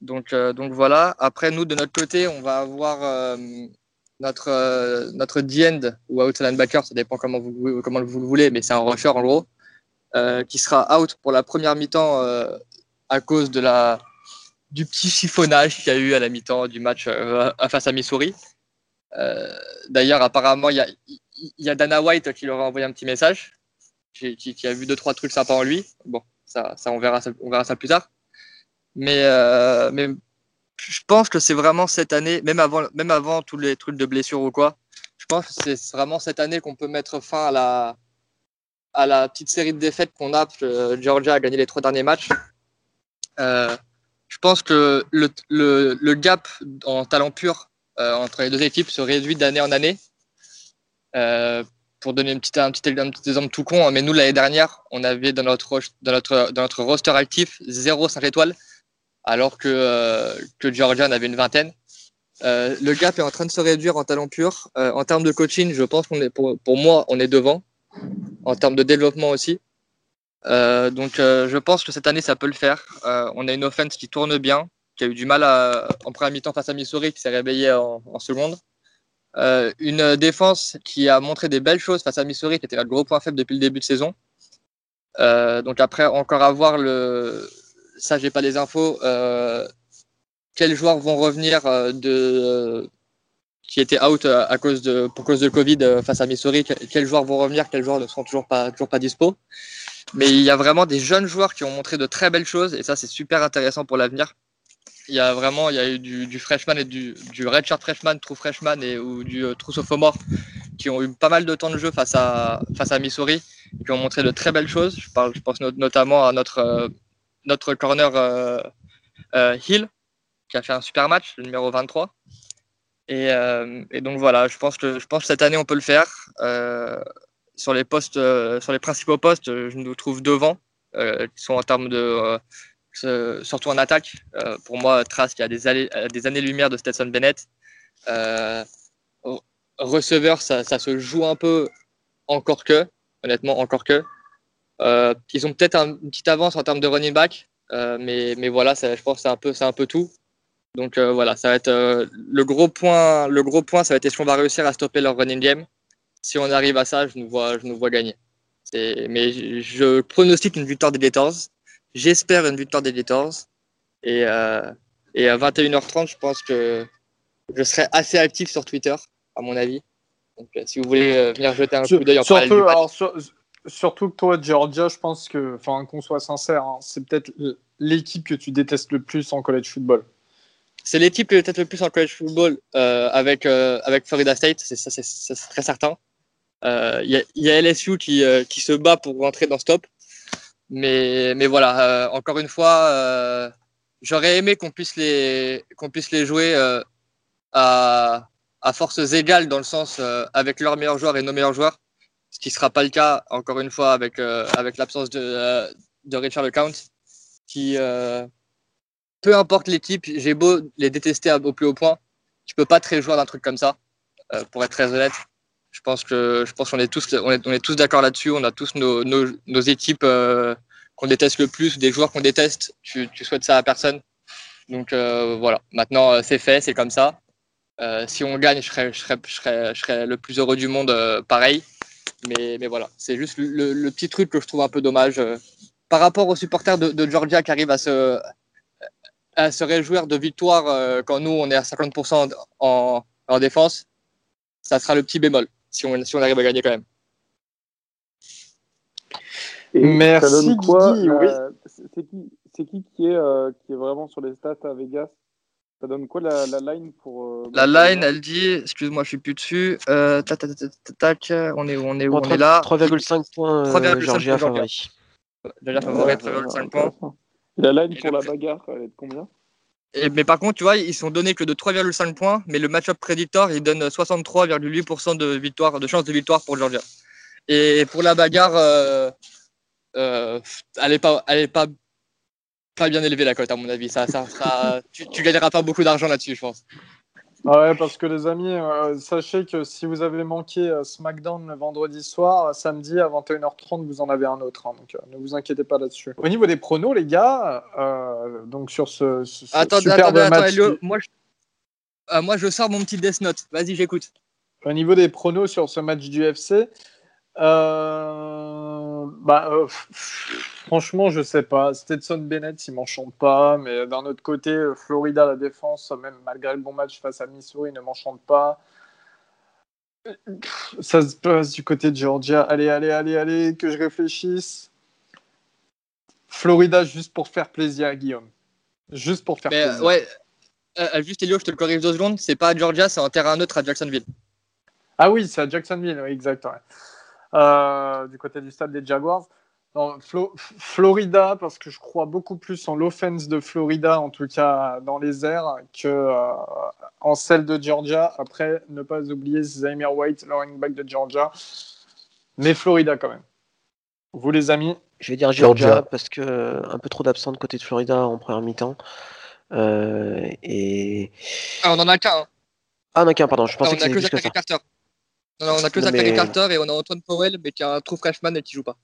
Donc, donc voilà. Après, nous, de notre côté, on va avoir notre, notre D-end ou outside linebacker, ça dépend comment vous, comment vous le voulez, mais c'est un rusher en gros, qui sera out pour la première mi-temps à cause de la, du petit chiffonnage qu'il y a eu à la mi-temps du match face à Missouri. D'ailleurs, apparemment, il y a, y a Dana White qui leur a envoyé un petit message, qui, a vu deux, trois trucs sympas en lui. Bon, ça, ça, on, verra, ça on verra ça plus tard. Euh, mais je pense que c'est vraiment cette année, même avant, tous les trucs de blessure ou quoi, je pense que c'est vraiment cette année qu'on peut mettre fin à la, petite série de défaites qu'on a, que Georgia a gagné les trois derniers matchs. Euh, je pense que le, gap en talent pur euh, entre les deux équipes se réduit d'année en année. Euh, pour donner un, petit, exemple tout con, hein, mais nous l'année dernière, on avait dans notre, roster actif 0 5 étoiles alors que, euh, que Georgia en avait une vingtaine. Euh, le gap est en train de se réduire en talent pur. Euh, en termes de coaching, je pense qu'on est, pour, pour, moi, on est devant. En termes de développement aussi. Euh, donc, je pense que cette année, ça peut le faire. On a une offense qui tourne bien, qui a eu du mal en première mi-temps face à Missouri, qui s'est réveillée en, seconde. une défense qui a montré des belles choses face à Missouri, qui était le gros point faible depuis le début de saison. donc après, encore à voir le, ça, j'ai pas les infos. Euh, quels joueurs vont revenir euh, de qui étaient out euh, à cause de pour cause de Covid face à Missouri Quels joueurs vont revenir Quels joueurs ne sont toujours pas toujours pas dispo Mais il y a vraiment des jeunes joueurs qui ont montré de très belles choses et ça, c'est super intéressant pour l'avenir. Il y a vraiment il y a eu du, freshman et du, du redshirt freshman, true freshman et ou du euh, true sophomore qui ont eu pas mal de temps de jeu face à face à Missouri qui ont montré de très belles choses. Je parle, je pense notamment à notre notre corner euh, euh, Hill, qui a fait un super match, le numéro 23. Et, euh, et, donc voilà, je pense que cette année on peut le faire. sur les postes, sur les principaux postes, je nous trouve devant, qui sont en termes de surtout en attaque. pour moi, Trask qui a des, des années-lumière de Stetson Bennett. Receveur, ça, se joue un peu encore que, honnêtement, encore que. Euh, ils ont peut-être une petite avance en termes de running back, euh, mais, mais voilà, ça, je pense que c'est un, peu, un peu tout. Donc euh, voilà, ça va être le gros point. Le gros point, ça va être est-ce qu'on va réussir à stopper leur running game. Si on arrive à ça, je nous vois, je nous vois gagner. Mais je, je, pronostique une victoire des Gators. J'espère une victoire des Gators. Et, et à 21h30, je pense que je serai assez actif sur Twitter, à mon avis. Donc, si vous voulez venir jeter un coup d'œil en parallèle. Alors, sur, surtout que toi, Georgia, je pense que, enfin, qu'on soit sincère, hein, c'est peut-être l'équipe que tu détestes le plus en college football. C'est l'équipe que je déteste le plus en college football euh, avec, euh, avec Florida State, c'est très certain. Il euh, y, a LSU qui, qui se bat pour rentrer dans ce top. Mais, mais voilà, encore une fois, j'aurais aimé qu'on puisse, les, puisse les jouer à, à forces égales dans le sens avec leurs meilleurs joueurs et nos meilleurs joueurs ce qui ne sera pas le cas, encore une fois, avec, euh, avec l'absence de, euh, de Richard LeCount, qui, euh, peu importe l'équipe, j'ai beau les détester au plus haut point, tu peux pas te réjouir d'un truc comme ça, pour être très honnête. Je pense que je pense qu'on est tous on est, on est tous d'accord là-dessus. On a tous nos, nos, nos équipes qu'on déteste le plus, des joueurs qu'on déteste. Tu, tu souhaites ça à personne. Donc voilà. Maintenant c'est fait, c'est comme ça. si on gagne, je serais, je serais, je serais, je serais le plus heureux du monde, pareil. Mais, mais voilà, c'est juste le, le, petit truc que je trouve un peu dommage. Euh, par rapport aux supporters de, de, Georgia qui arrivent à se, à se réjouir de victoire euh, quand nous, on est à 50% en, en défense, ça sera le petit bémol si on, si on arrive à gagner quand même. Et Merci oui. euh, C'est qui, c'est qui qui est, euh, qui est vraiment sur les stats à Vegas? Ça donne quoi la, la line pour euh, La line, elle dit, excuse-moi, je suis plus dessus. Euh, tac, tac, tac, tac, tac, on est où On est où Bon, On est là. 3,5 points, euh, 3,5 Georgia pour Georgia. favori. Déjà favori, 3,5 points. La line pour la bagarre, elle est de combien? Et, mais par contre, tu vois, ils sont donnés que de 3,5 points, mais le match-up prédictor, il donne 63,8% de victoire, de chance de victoire pour Georgia. Et pour la bagarre, euh, euh, elle est pas, elle est pas, pas bien élevée la cote à mon avis. Ça, ça sera, tu, tu gagneras pas beaucoup d'argent là-dessus, je pense. Ouais, parce que les amis, euh, sachez que si vous avez manqué euh, SmackDown le vendredi soir, euh, samedi à 21h30, vous en avez un autre. hein, donc ne vous inquiétez pas là-dessus. Au niveau des pronos, les gars, donc sur ce, ce- Attendez, superbe attendez, match moi, je... moi je sors mon petit Death Note. Vas-y, j'écoute. Au niveau des pronos sur ce match du FC, bah, euh, franchement, je sais pas. Stetson Bennett, il m'enchante pas. Mais d'un autre côté, Florida, la défense, même malgré le bon match face à Missouri, ne m'enchante pas. Ça se passe du côté de Georgia. Allez, allez, allez, allez, que je réfléchisse. Florida, juste pour faire plaisir à Guillaume. Juste pour faire Mais plaisir. ouais, euh, euh, juste Elio, je te le corrige deux secondes. C'est pas à Georgia, c'est en terrain neutre à Jacksonville. Ah oui, c'est à Jacksonville, oui, exact. ouais. Euh, du côté du stade des Jaguars. Non, Flo- F- Florida, parce que je crois beaucoup plus en l'offense de Florida, en tout cas dans les airs, que euh, en celle de Georgia. Après, ne pas oublier Zamir White, le running back de Georgia. Mais Florida quand même. Vous les amis? Je vais dire Georgia, Georgia. parce que euh, un peu trop d'absents de côté de Florida en première mi-temps. Euh, et Ah, on en a qu'un. hein. ah non, qu'un, pardon, je Ah, pensais on que a c'était plus que ça. Carter. Non, non, on a que Zachary mais- Carter et on a Antoine Powell, mais qui a un trou freshman et qui joue pas.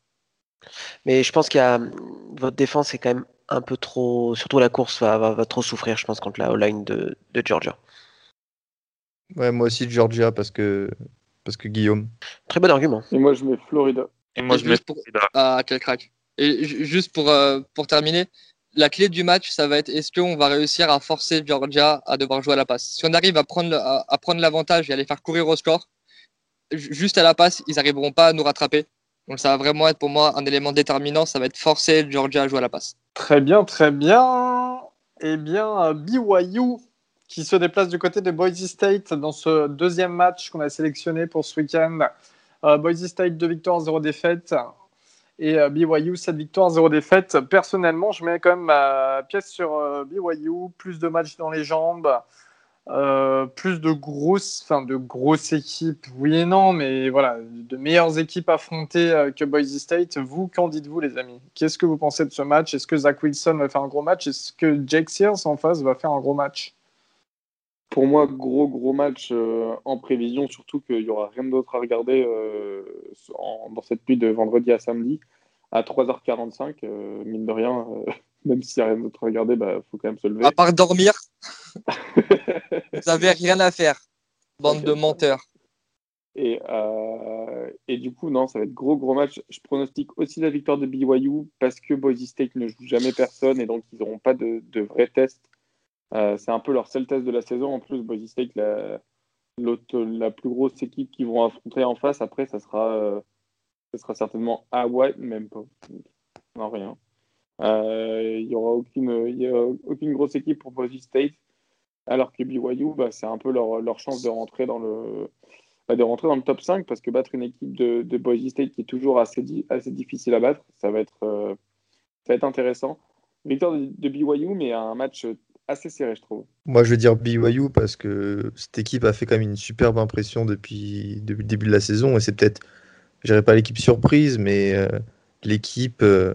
Mais je pense qu'il y a votre défense est quand même un peu trop, surtout la course va, va, va trop souffrir, je pense, contre la O-line de, de Georgia. Ouais, moi aussi Georgia parce que parce que Guillaume. Très bon argument. Et moi, je mets Florida. Et moi, Et je mets juste pour- Florida. Ah, quel crack. Et juste pour, euh, pour terminer, la clé du match, ça va être est-ce qu'on va réussir à forcer Georgia à devoir jouer à la passe? Si on arrive à prendre, à, à prendre l'avantage et à les faire courir au score, juste à la passe, ils n'arriveront pas à nous rattraper. Donc ça va vraiment être pour moi un élément déterminant, ça va être forcer Georgia à jouer à la passe. Très bien, très bien. Eh bien, euh, BYU qui se déplace du côté de Boise State dans ce deuxième match qu'on a sélectionné pour ce week-end. Euh, Boise State, 2 victoires, 0 défaites. Et euh, BYU, 7 victoires, 0 défaites. Personnellement, je mets quand même ma pièce sur BYU. Plus de matchs dans les jambes. Euh, plus de grosses, enfin de grosses équipes, oui et non, mais voilà, de meilleures équipes affrontées euh, que Boise State. Vous, qu'en dites-vous, les amis? Qu'est-ce que vous pensez de ce match? Est-ce que Zach Wilson va faire un gros match? Est-ce que Jake Sears en face va faire un gros match? Pour moi, gros gros match euh, en prévision, surtout qu'il n'y aura rien d'autre à regarder dans cette nuit de vendredi à samedi à 3h45. euh, mine de rien, même s'il n'y a rien d'autre à regarder, il faut quand même se lever. À part dormir, vous n'avez rien à faire. Bande de menteurs. Et, euh, et du coup, non, ça va être gros, gros match. Je pronostique aussi la victoire de BYU parce que Boise State ne joue jamais personne et donc ils n'auront pas de, de vrais tests. Euh, c'est un peu leur seul test de la saison. En plus, Boise State, la, la plus grosse équipe qu'ils vont affronter en face, après, ça sera, euh, ça sera certainement Hawaii, même pas. Non, rien. Euh, Il n'y aura aucune, aucune grosse équipe pour Boise State. Alors que BYU, bah, c'est un peu leur, leur chance de rentrer dans le, bah, de rentrer dans le top 5 parce que battre une équipe de, de Boise State qui est toujours assez, di- assez difficile à battre, ça va être, euh, ça va être intéressant. Victoire de, de BYU, mais un match assez serré, je trouve. Moi, je vais dire BYU parce que cette équipe a fait quand même une superbe impression depuis, depuis le début de la saison. Et c'est peut-être, je dirais pas l'équipe surprise, mais euh, l'équipe euh,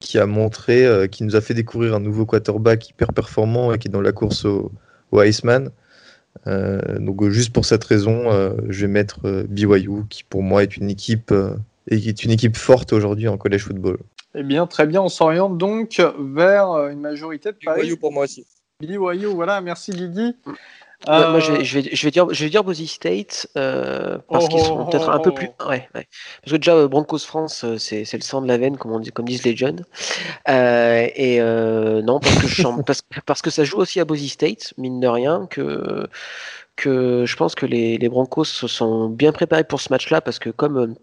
qui a montré, euh, qui nous a fait découvrir un nouveau quarterback hyper performant et qui est dans la course au, au Iceman. Euh, donc, euh, juste pour cette raison, euh, je vais mettre euh, BYU, qui pour moi est une équipe, euh, et qui est une équipe forte aujourd'hui en college football. Eh bien, très bien, on s'oriente donc vers euh, une majorité de paris. BYU pour moi aussi. BYU, voilà, merci Guigui. Ouais, Euh, moi, je vais, je, vais, je vais dire, je vais dire Boise State euh, parce Oh, qu'ils sont oh, peut-être oh, un peu oh. plus. Ouais, ouais. Parce que déjà euh, Broncos France, c'est c'est le sang de la veine, comme on dit, comme disent les jeunes. Euh, et non, parce que je sens- parce, parce que ça joue aussi à Boise State, mine de rien, que que je pense que les, les Broncos se sont bien préparés pour ce match-là, parce que comme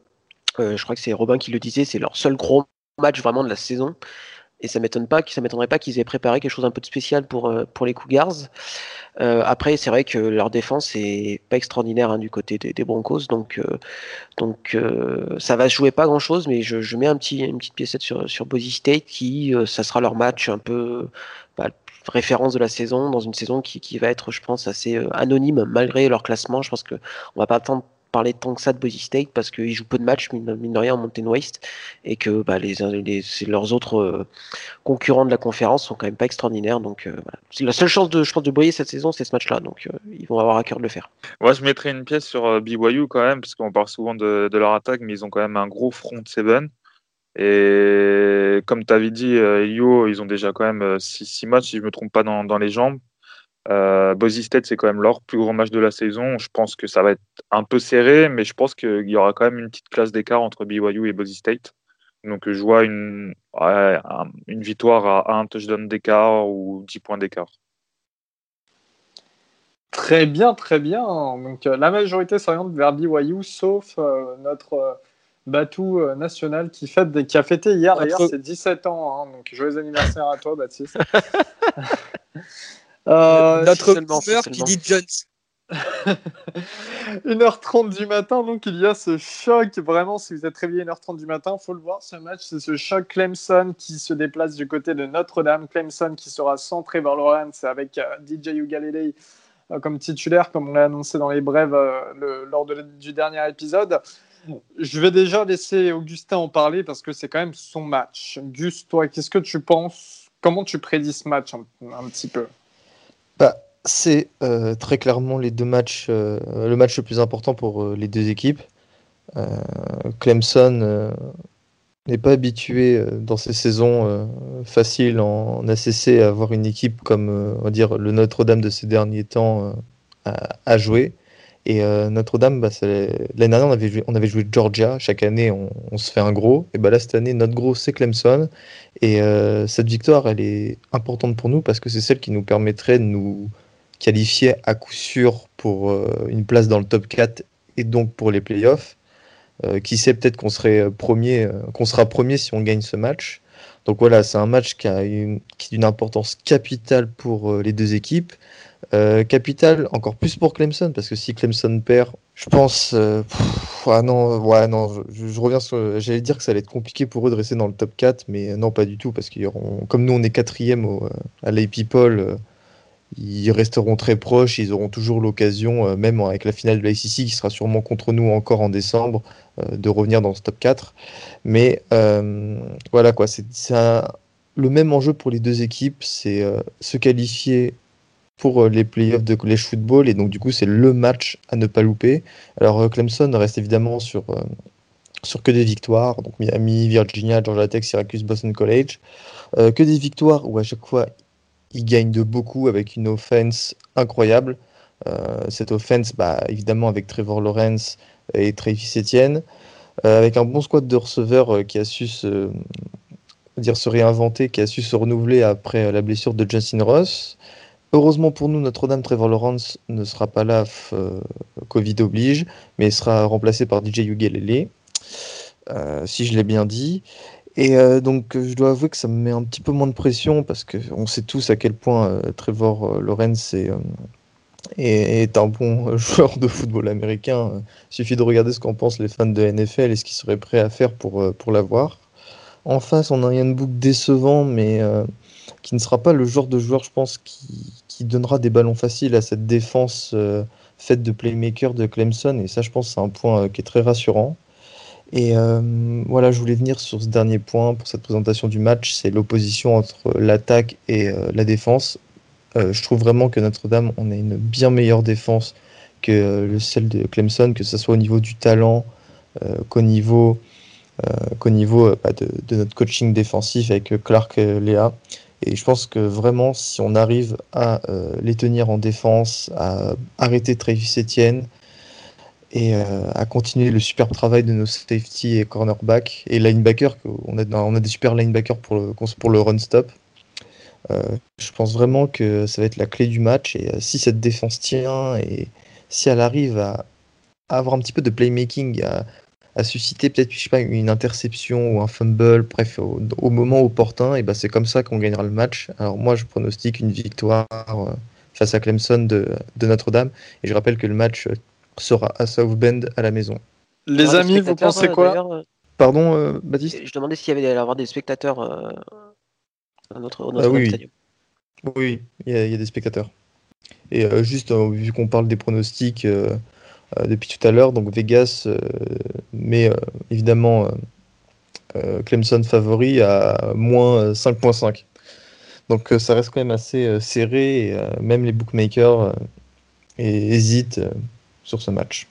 je crois que c'est Robin qui le disait, c'est leur seul gros match vraiment de la saison. Et ça m'étonne pas, ça m'étonnerait pas qu'ils aient préparé quelque chose un peu de spécial pour, euh, pour les Cougars. Euh, après, c'est vrai que leur défense est pas extraordinaire hein, du côté des, des Broncos, donc euh, donc euh, ça va jouer pas grand chose, mais je, je mets un petit une petite piécette sur sur Boise State qui euh, ça sera leur match un peu bah, référence de la saison dans une saison qui, qui va être, je pense, assez euh, anonyme malgré leur classement. Je pense que on va pas attendre parler tant que ça de Boise State parce qu'ils jouent peu de matchs, mine, de rien, en Mountain West, et que bah, les, les, leurs autres euh, concurrents de la conférence sont quand même pas extraordinaires. Donc euh, la seule chance de, je pense, de briller cette saison, c'est ce match-là. Donc ils vont avoir à cœur de le faire. Moi, je mettrais une pièce sur BYU quand même, parce qu'on parle souvent de, leur attaque, mais ils ont quand même un gros front seven. Et comme tu avais dit, ils ont déjà quand même 6 matchs, si je me trompe pas, dans les jambes. Euh, Boise State, c'est quand même leur plus grand match de la saison. Je pense que ça va être un peu serré, mais je pense qu'il y aura quand même une petite classe d'écart entre BYU et Boise State. Donc je vois une, une victoire à un touchdown d'écart ou 10 points d'écart. Très bien, très bien. Donc euh, la majorité s'oriente vers BYU, sauf euh, notre Batou national qui, fête, qui a fêté hier d'ailleurs ses 17 ans. Hein. donc joyeux anniversaire à toi, Baptiste. Euh, Notre boomer qui dit Jones. 1h30 du matin, donc il y a ce choc. Vraiment, si vous êtes réveillé 1h30 du matin, faut le voir ce match. C'est ce choc Clemson qui se déplace du côté de Notre-Dame. Clemson qui sera sans Trevor Lawrence avec euh, DJ Ugalele euh, comme titulaire, comme on l'a annoncé dans les brèves lors du dernier épisode. Je vais déjà laisser Augustin en parler parce que c'est quand même son match. Gus, toi, qu'est-ce que tu penses? Comment tu prédis ce match un petit peu? Bah, c'est euh, très clairement les deux matchs, euh, le match le plus important pour euh, les deux équipes. Clemson n'est pas habitué dans ces saisons faciles en, ACC à avoir une équipe comme on va dire le Notre-Dame de ces derniers temps à, jouer. Et Notre-Dame, bah, l'année dernière, on avait, joué, on avait joué Georgia. Chaque année, on, se fait un gros. Et bah, là, cette année, notre gros, c'est Clemson. Et euh, cette victoire, elle est importante pour nous parce que c'est celle qui nous permettrait de nous qualifier à coup sûr pour euh, une place dans le top 4 et donc pour les playoffs. Euh, qui sait peut-être qu'on serait premier, qu'on sera premier si on gagne ce match. Donc voilà, c'est un match qui a une, qui d'une importance capitale pour les deux équipes. Capitale encore plus pour Clemson parce que si Clemson perd, je pense. Euh, non, ouais, non, je, reviens sur. J'allais dire que ça allait être compliqué pour eux de rester dans le top 4, mais non, pas du tout, parce qu'ils Comme nous, on est quatrième au, à l'AP People, euh, ils resteront très proches, ils auront toujours l'occasion, euh, même avec la finale de l'ACC qui sera sûrement contre nous encore en décembre, de revenir dans ce top 4. Mais voilà, quoi, c'est le même enjeu pour les deux équipes, c'est se qualifier pour euh, les playoffs de college football et donc du coup c'est le match à ne pas louper. Alors euh, Clemson reste évidemment sur, euh, sur que des victoires, donc Miami, Virginia, Georgia Tech, Syracuse, Boston College, que des victoires où à chaque fois ils gagnent de beaucoup avec une offense incroyable. cette offense, bah, évidemment avec Trevor Lawrence et Travis Etienne, avec un bon squad de receveurs qui a su se, dire, se réinventer, qui a su se renouveler après la blessure de Justin Ross. Heureusement pour nous, Notre-Dame Trevor Lawrence ne sera pas là, euh, Covid oblige, mais sera remplacé par DJ Ugelele, euh, si je l'ai bien dit. Et euh, donc, je dois avouer que ça me met un petit peu moins de pression parce qu'on sait tous à quel point Trevor Lawrence est, est, un bon joueur de football américain. Il suffit de regarder ce qu'en pensent les fans de NFL et ce qu'ils seraient prêts à faire pour, pour l'avoir. En face, on a un Book décevant, mais qui ne sera pas le genre de joueur, je pense, qui, qui donnera des ballons faciles à cette défense euh, faite de playmaker de Clemson. Et ça, je pense, c'est un point euh, qui est très rassurant. Et euh, voilà, je voulais venir sur ce dernier point pour cette présentation du match, c'est l'opposition entre l'attaque et la défense. je trouve vraiment que Notre-Dame, on a une bien meilleure défense que le celle de Clemson, que ce soit au niveau du talent, qu'au niveau, qu'au niveau bah, de, de, notre coaching défensif avec Clark Léa. Et je pense que vraiment, si on arrive à euh, les tenir en défense, à arrêter Travis Etienne et euh, à continuer le super travail de nos safety et cornerback et linebacker, on a, des super linebackers pour le, pour le run stop. Euh, je pense vraiment que ça va être la clé du match. Et si cette défense tient et si elle arrive à, avoir un petit peu de playmaking, à, à susciter peut-être je sais pas une interception ou un fumble, bref au, moment opportun et ben c'est comme ça qu'on gagnera le match. Alors moi je pronostique une victoire euh, face à Clemson de, Notre-Dame et je rappelle que le match sera à South Bend à la maison. Les amis, vous pensez quoi euh, Pardon euh, Baptiste? Je demandais s'il y avait avoir des spectateurs à notre, ah oui, stadium. Oui, il y, a, des spectateurs. Et juste vu qu'on parle des pronostics depuis tout à l'heure. Donc Vegas met évidemment Clemson favori à moins 5.5. Donc ça reste quand même assez serré. Et, même les bookmakers hésitent sur ce match.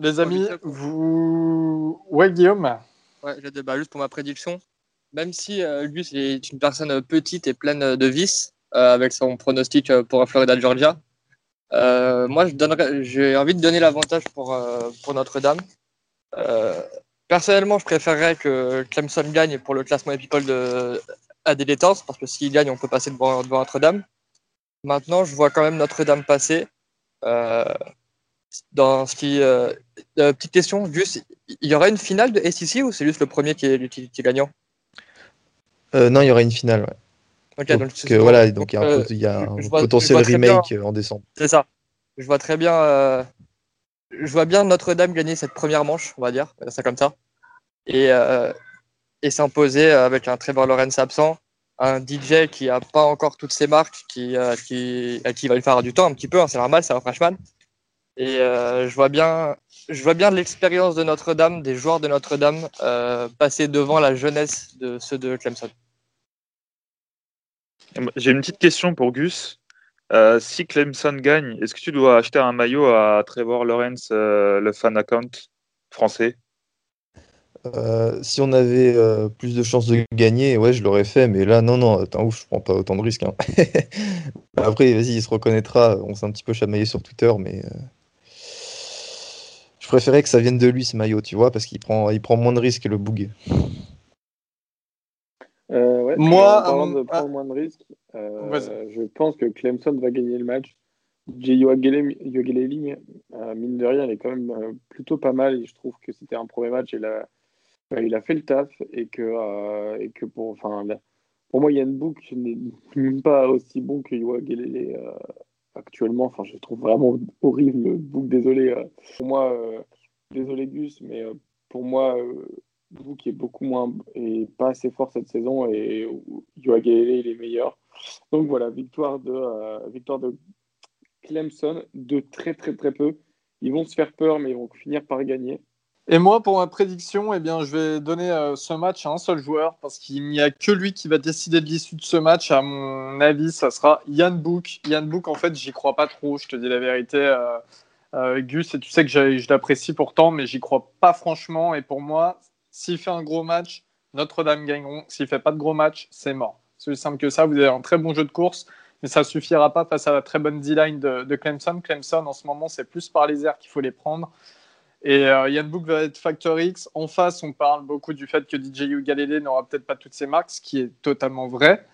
Les amis, vous. Ouais, Guillaume Ouais, bah, juste pour ma prédiction. Même si euh, Gus est une personne petite et pleine de vices, euh, avec son pronostic euh, pour Florida Georgia, moi, j'ai envie de donner l'avantage pour, pour Notre-Dame. personnellement, je préférerais que Clemson gagne pour le classement des people de, à parce que s'il gagne, on peut passer devant, Notre-Dame. Maintenant, je vois quand même Notre-Dame passer. dans ce qui, petite question, Gus, il y aura une finale de SEC ou c'est juste le premier qui est, qui, est gagnant? Euh, non, il y aura une finale. Ouais. Donc, euh, voilà, donc il y a un, euh, potentiel remake en décembre. C'est ça. Je vois très bien. Je vois bien Notre-Dame gagner cette première manche, on va dire, ça comme ça, et, et s'imposer avec un Trevor Lawrence absent, un DJ qui a pas encore toutes ses marques, qui, qui, qui va lui faire du temps un petit peu, hein, c'est normal, c'est un freshman. Et je vois bien, je vois bien l'expérience de Notre-Dame, des joueurs de Notre-Dame, euh, passer devant la jeunesse de ceux de Clemson. J'ai une petite question pour Gus. Euh, si Clemson gagne, est-ce que tu dois acheter un maillot à Trevor Lawrence, euh, le fan account français? Si on avait plus de chances de gagner, ouais, je l'aurais fait, mais là, non, non, attends, ouf, je prends pas autant de risques. Hein. Après, vas-y, il se reconnaîtra. On s'est un petit peu chamaillé sur Twitter, mais je préférais que ça vienne de lui ce maillot, tu vois, parce qu'il prend, il prend moins de risques que le Boug. Euh, Moi, en parlant de prendre moins de risques, euh, je pense que Clemson va gagner le match. J. Yogeleli, euh, mine de rien, il est quand même plutôt pas mal et je trouve que c'était un premier match et là, il a fait le taf et que, et que pour, enfin, pour moi, Yann Book n'est même pas aussi bon que Yogeleli actuellement. Enfin, je trouve vraiment horrible. Book, désolé. Euh, pour moi, euh, désolé Gus, mais euh, pour moi, Book est beaucoup moins et pas assez fort cette saison et Yoagalele il est meilleur. Donc voilà, victoire de victoire de Clemson de très très très peu. Ils vont se faire peur, mais ils vont finir par gagner. Et moi, pour ma prédiction, eh bien, je vais donner euh, ce match à un seul joueur parce qu'il n'y a que lui qui va décider de l'issue de ce match. À mon avis, ça sera Yann Book. Yann Book, en fait, j'y crois pas trop, je te dis la vérité. Euh, euh, Gus, et tu sais que je l'apprécie pourtant, mais j'y crois pas franchement. Et pour moi, s'il fait un gros match, Notre-Dame gagneront. S'il fait pas de gros match, c'est mort. C'est aussi simple que ça. Vous avez un très bon jeu de course, mais ça suffira pas face à la très bonne D-line de, Clemson. Clemson, en ce moment, c'est plus par les airs qu'il faut les prendre. Et euh, Yann Book va être Factor X. En face, on parle beaucoup du fait que DJU Galilée n'aura peut-être pas toutes ses marques, ce qui est totalement vrai.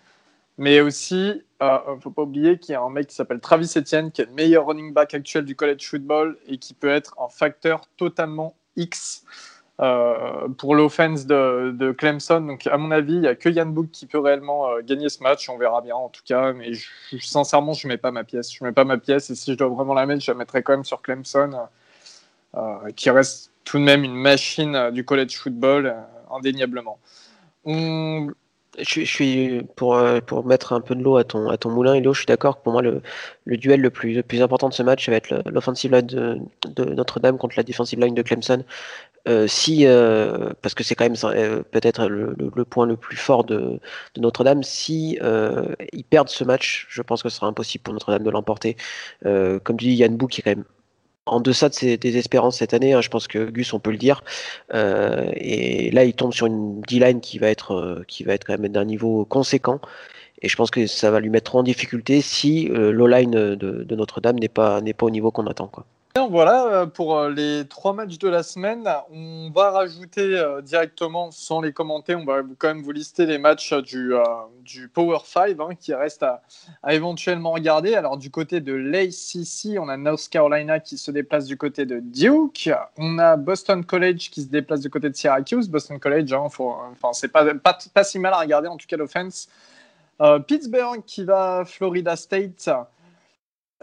Mais aussi, il euh, ne faut pas oublier qu'il y a un mec qui s'appelle Travis Etienne, qui est le meilleur running back actuel du college football et qui peut être un facteur totalement X euh, pour l'offense de, Clemson. Donc, à mon avis, il n'y a que Yann Book qui peut réellement gagner ce match. On verra bien en tout cas. Mais sincèrement, je ne mets pas ma pièce. Je mets pas ma pièce. Et si je dois vraiment la mettre, je la mettrai quand même sur Clemson. Euh, qui reste tout de même une machine euh, du college football, euh, indéniablement. Je, suis pour, pour mettre un peu de l'eau à ton, à ton moulin, Elo, je suis d'accord que pour moi, le, le duel le plus, le plus important de ce match, ça va être l'offensive line de, de Notre-Dame contre la defensive line de Clemson. Si, parce que c'est quand même peut-être le, point le plus fort de, Notre-Dame, si ils perdent ce match, je pense que ce sera impossible pour Notre-Dame de l'emporter. comme tu dis, Yann Bou qui est quand même en deçà de ses espérances cette année, hein, je pense que Gus, on peut le dire. Euh, et là, il tombe sur une D-line qui va être euh, qui va être quand même d'un niveau conséquent. Et je pense que ça va lui mettre en difficulté si euh, l'O-line de, Notre-Dame n'est pas pas au niveau qu'on attend. Voilà euh, pour euh, les trois matchs de la semaine. On va rajouter euh, directement, sans les commenter, on va quand même vous lister les matchs du, Power 5 hein, qui restent à, éventuellement regarder. Alors du côté de l'ACC, on a North Carolina qui se déplace du côté de Duke. On a Boston College qui se déplace du côté de Syracuse. Boston College, hein, enfin, c'est pas, si mal à regarder en tout cas l'offense. Pittsburgh qui va Florida State.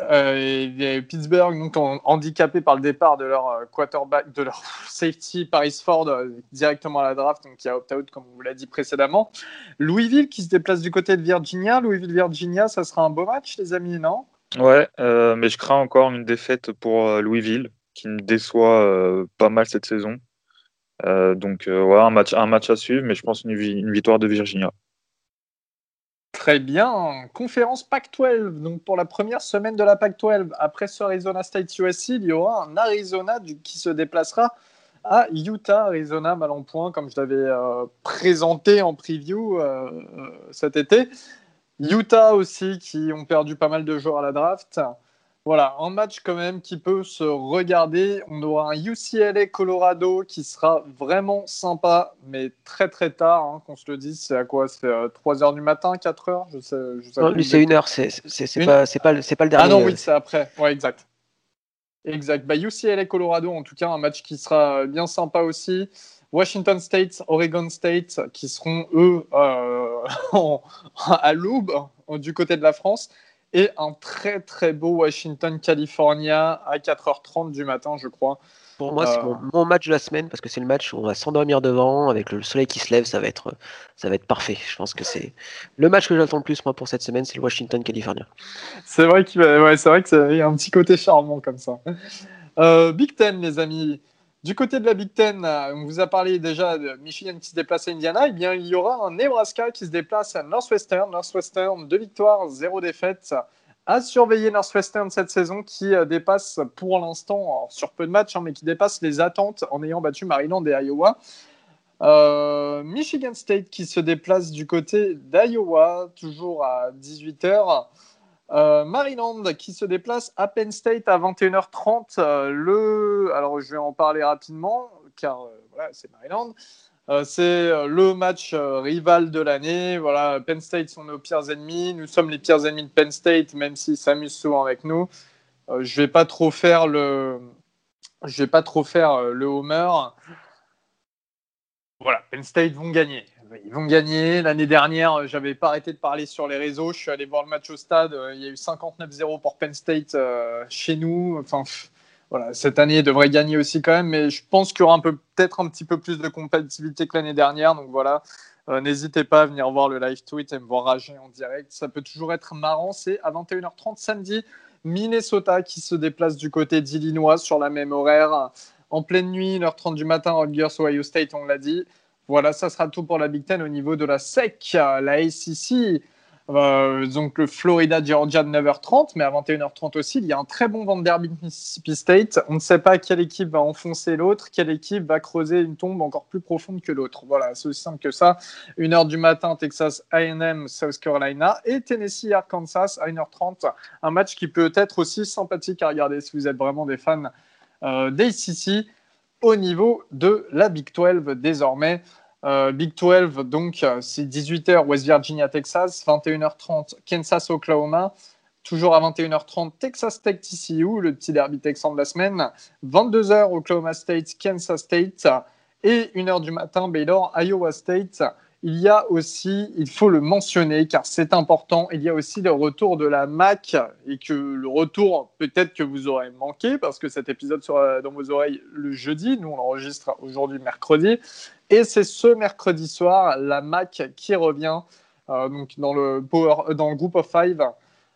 Euh, Pittsburgh, donc handicapé par le départ de leur euh, quarterback, de leur safety Paris Ford euh, directement à la draft, donc qui a opt-out comme on vous l'a dit précédemment. Louisville qui se déplace du côté de Virginia. Louisville-Virginia, ça sera un beau match, les amis, non? Ouais, mais je crains encore une défaite pour Louisville, qui me déçoit pas mal cette saison. donc, un match, à suivre, mais je pense une victoire de Virginia. Très bien. Conférence Pac-12. Donc pour la première semaine de la Pac-12, après ce Arizona State USC, il y aura un Arizona qui se déplacera à Utah. Arizona mal en point, comme je l'avais euh, présenté en preview euh, euh, cet été. Utah aussi, qui ont perdu pas mal de joueurs à la draft. Voilà, un match quand même qui peut se regarder. On aura un UCLA Colorado qui sera vraiment sympa, mais très très tard, hein, qu'on se le dise. C'est à quoi? C'est 3h euh, du matin, 4h Je sais, je sais Non, lui, c'est 1h, c'est pas, pas, pas le dernier. Ah non, oui, c'est après. Ouais, exact. Exact. Bah, UCLA Colorado, en tout cas, un match qui sera bien sympa aussi. Washington State, Oregon State, qui seront eux euh, à l'aube du côté de la France et un très très beau Washington California à 4h30 du matin, je crois. Pour moi, c'est euh, mon, match de la semaine parce que c'est le match où on va s'endormir devant avec le soleil qui se lève, ça va être ça va être parfait. Je pense que c'est le match que j'attends le plus moi pour cette semaine, c'est le Washington California. C'est vrai qu'il ouais, c'est vrai que y a un petit côté charmant comme ça. Euh, Big Ten, les amis. Du côté de la Big Ten, euh, on vous a parlé déjà de Michigan qui se déplace à Indiana. Eh bien, il y aura un Nebraska qui se déplace à Northwestern. Northwestern, deux victoires, zéro défaite. À surveiller Northwestern cette saison qui euh, dépasse pour l'instant, sur peu de matchs, hein, mais qui dépasse les attentes en ayant battu Maryland et Iowa. Euh, Michigan State qui se déplace du côté d'Iowa, toujours à 18h. Euh, Maryland qui se déplace à Penn State à 21h30. Euh, le... Alors, je vais en parler rapidement, car euh, voilà, c'est Maryland. c'est le match rival de l'année. Voilà, Penn State sont nos pires ennemis. Nous sommes les pires ennemis de Penn State, même s'ils s'amusent souvent avec nous. je vais pas trop faire le, je vais pas trop faire le homer. Voilà, Penn State vont gagner ils vont gagner. L'année dernière, euh, j'avais pas arrêté de parler sur les réseaux. Je suis allé voir le match au stade. Euh, il y a eu 59-0 pour Penn State euh, chez nous. Enfin, voilà, cette année, ils devraient gagner aussi quand même. Mais je pense qu'il y aura peu, peut-être un petit peu plus de compatibilité que l'année dernière. Donc voilà, n'hésitez pas à venir voir le live tweet et me voir rager en direct. Ça peut toujours être marrant. C'est à 21h30 samedi. Minnesota qui se déplace du côté d'Illinois sur la même horaire. En pleine nuit, 1h30 du matin, Rutgers, Ohio State, on l'a dit. Voilà, ça sera tout pour la Big Ten au niveau de la SEC. La ACC, euh, donc le Florida Georgia de 9h30, mais à 21h30 aussi, il y a un très bon Vanderbilt Mississippi State. On ne sait pas quelle équipe va enfoncer l'autre, quelle équipe va creuser une tombe encore plus profonde que l'autre. Voilà, c'est aussi simple que ça. 1h du matin, Texas AM, South Carolina et Tennessee Arkansas à 1h30. Un match qui peut être aussi sympathique à regarder si vous êtes vraiment des fans euh, d'ACC au niveau de la Big 12 désormais. Euh, Big 12, donc c'est 18h West Virginia, Texas, 21h30 Kansas, Oklahoma, toujours à 21h30 Texas Tech TCU, le petit derby texan de la semaine, 22h Oklahoma State, Kansas State et 1h du matin Baylor, Iowa State il y a aussi, il faut le mentionner car c'est important, il y a aussi le retour de la Mac et que le retour peut-être que vous aurez manqué parce que cet épisode sera dans vos oreilles le jeudi, nous on l'enregistre aujourd'hui mercredi. Et c'est ce mercredi soir la Mac qui revient euh, donc dans le, power, dans le Group of Five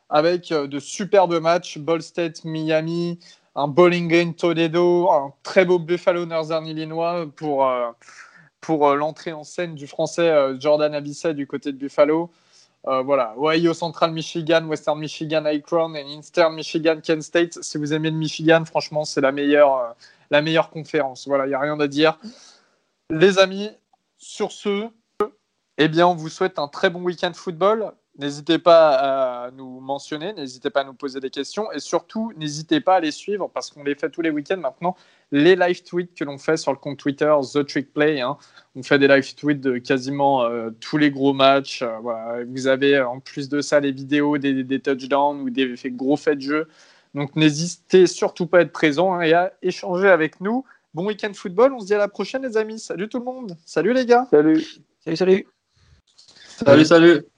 avec euh, de superbes matchs, Ball State, Miami, un Bowling Green, Toledo, un très beau Buffalo Northern Illinois pour... Euh, pour euh, l'entrée en scène du français euh, Jordan Abisset du côté de Buffalo. Euh, voilà, Ohio Central Michigan, Western Michigan Akron et Eastern Michigan Kent State. Si vous aimez le Michigan, franchement, c'est la meilleure, la meilleure conférence. Voilà, il n'y a rien à dire. Les amis, sur ce, eh bien, on vous souhaite un très bon week-end football. N'hésitez pas à nous mentionner, n'hésitez pas à nous poser des questions et surtout, n'hésitez pas à les suivre parce qu'on les fait tous les week-ends maintenant. Les live tweets que l'on fait sur le compte Twitter The Trick Play, hein. on fait des live tweets de quasiment euh, tous les gros matchs. Euh, vous avez en plus de ça les vidéos des, des touchdowns ou des gros faits de jeu. Donc n'hésitez surtout pas à être présent hein, et à échanger avec nous. Bon week-end football, on se dit à la prochaine les amis. Salut tout le monde. Salut les gars. Salut. Salut, salut. Salut, salut.